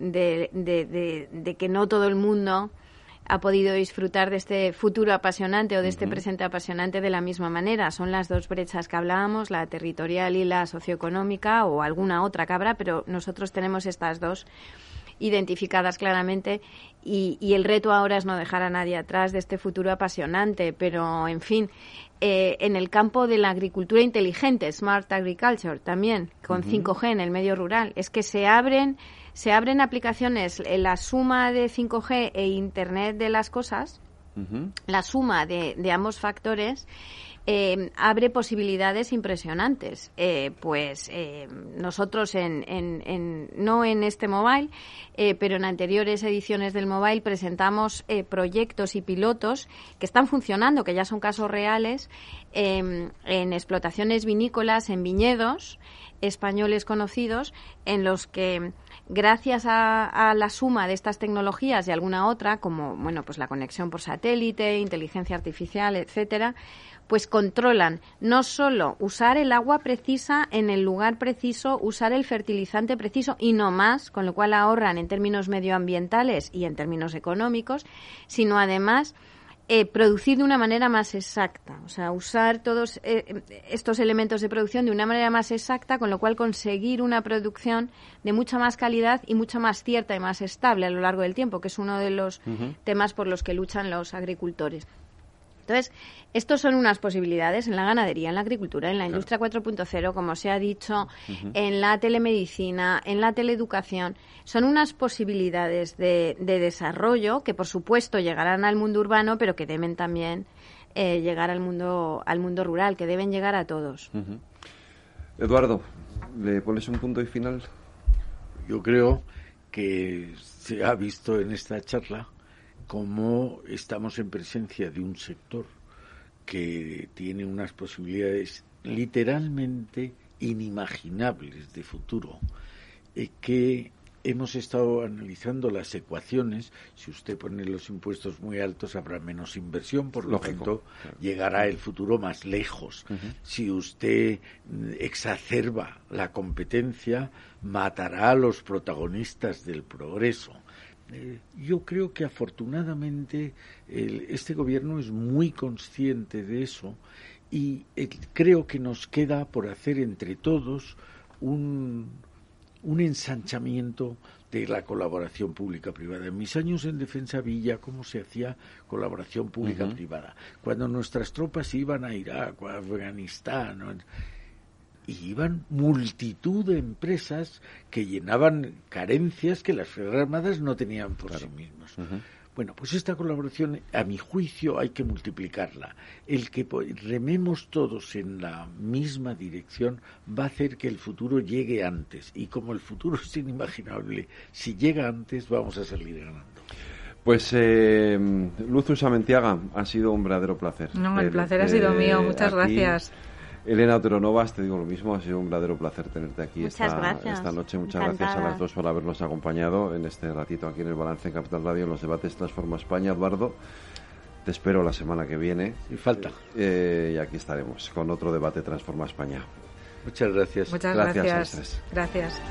de, que no todo el mundo ha podido disfrutar de este futuro apasionante o de este presente apasionante de la misma manera. Son las dos brechas que hablábamos, la territorial y la socioeconómica o alguna otra cabra, pero nosotros tenemos estas dos identificadas claramente y, y, el reto ahora es no dejar a nadie atrás de este futuro apasionante, pero en fin, eh, en el campo de la agricultura inteligente, Smart Agriculture también, con 5G en el medio rural. Es que se abren, se abren aplicaciones, eh, la suma de 5G e Internet de las cosas, la suma de, de ambos factores, eh, abre posibilidades impresionantes. Eh, pues eh, nosotros, en, en, no en este mobile, pero en anteriores ediciones del mobile, presentamos proyectos y pilotos que están funcionando, que ya son casos reales, em, en explotaciones vinícolas, en viñedos españoles conocidos, en los que gracias a, a, la suma de estas tecnologías y alguna otra, como bueno, pues la conexión por satélite, inteligencia artificial, etcétera, pues controlan no solo usar el agua precisa en el lugar preciso, usar el fertilizante preciso y no más, con lo cual ahorran en términos medioambientales y en términos económicos, sino además eh, producir de una manera más exacta, o sea, usar todos eh, estos elementos de producción de una manera más exacta, con lo cual conseguir una producción de mucha más calidad y mucha más cierta y más estable a lo largo del tiempo, que es uno de los temas por los que luchan los agricultores. Entonces, estos son unas posibilidades en la ganadería, en la agricultura, en la industria 4.0, como se ha dicho, en la telemedicina, en la teleeducación. Son unas posibilidades de, desarrollo que, por supuesto, llegarán al mundo urbano, pero que deben también eh, llegar al mundo, al mundo rural, que deben llegar a todos. Eduardo, ¿le pones un punto y final? Yo creo que se ha visto en esta charla cómo estamos en presencia de un sector que tiene unas posibilidades literalmente inimaginables de futuro, eh, que hemos estado analizando las ecuaciones. Si usted pone los impuestos muy altos, habrá menos inversión, por lo tanto, llegará el futuro más lejos. Si usted mm, exacerba la competencia, matará a los protagonistas del progreso. Eh, yo creo que afortunadamente este gobierno es muy consciente de eso y eh, creo que nos queda por hacer entre todos un, un ensanchamiento de la colaboración pública-privada. En mis años en Defensa Villa, ¿cómo se hacía colaboración pública-privada? Cuando nuestras tropas iban a Irak o a Afganistán, y iban multitud de empresas que llenaban carencias que las Fuerzas Armadas no tenían por sí mismas. Bueno, pues esta colaboración, a mi juicio, hay que multiplicarla. El que rememos todos en la misma dirección va a hacer que el futuro llegue antes. Y como el futuro es inimaginable, si llega antes vamos a salir ganando. Pues eh, Luzus Amentiaga, ha sido un verdadero placer. No, el placer ha sido mío. Muchas gracias. Elena Otero Novas, te digo lo mismo, ha sido un verdadero placer tenerte aquí esta, esta, noche. Muchas gracias a las dos por habernos acompañado en este ratito aquí en el Balance en Capital Radio en los debates Transforma España. Eduardo, te espero la semana que viene. Y falta. Eh, y aquí estaremos con otro debate Transforma España. Muchas gracias. Muchas gracias. Gracias.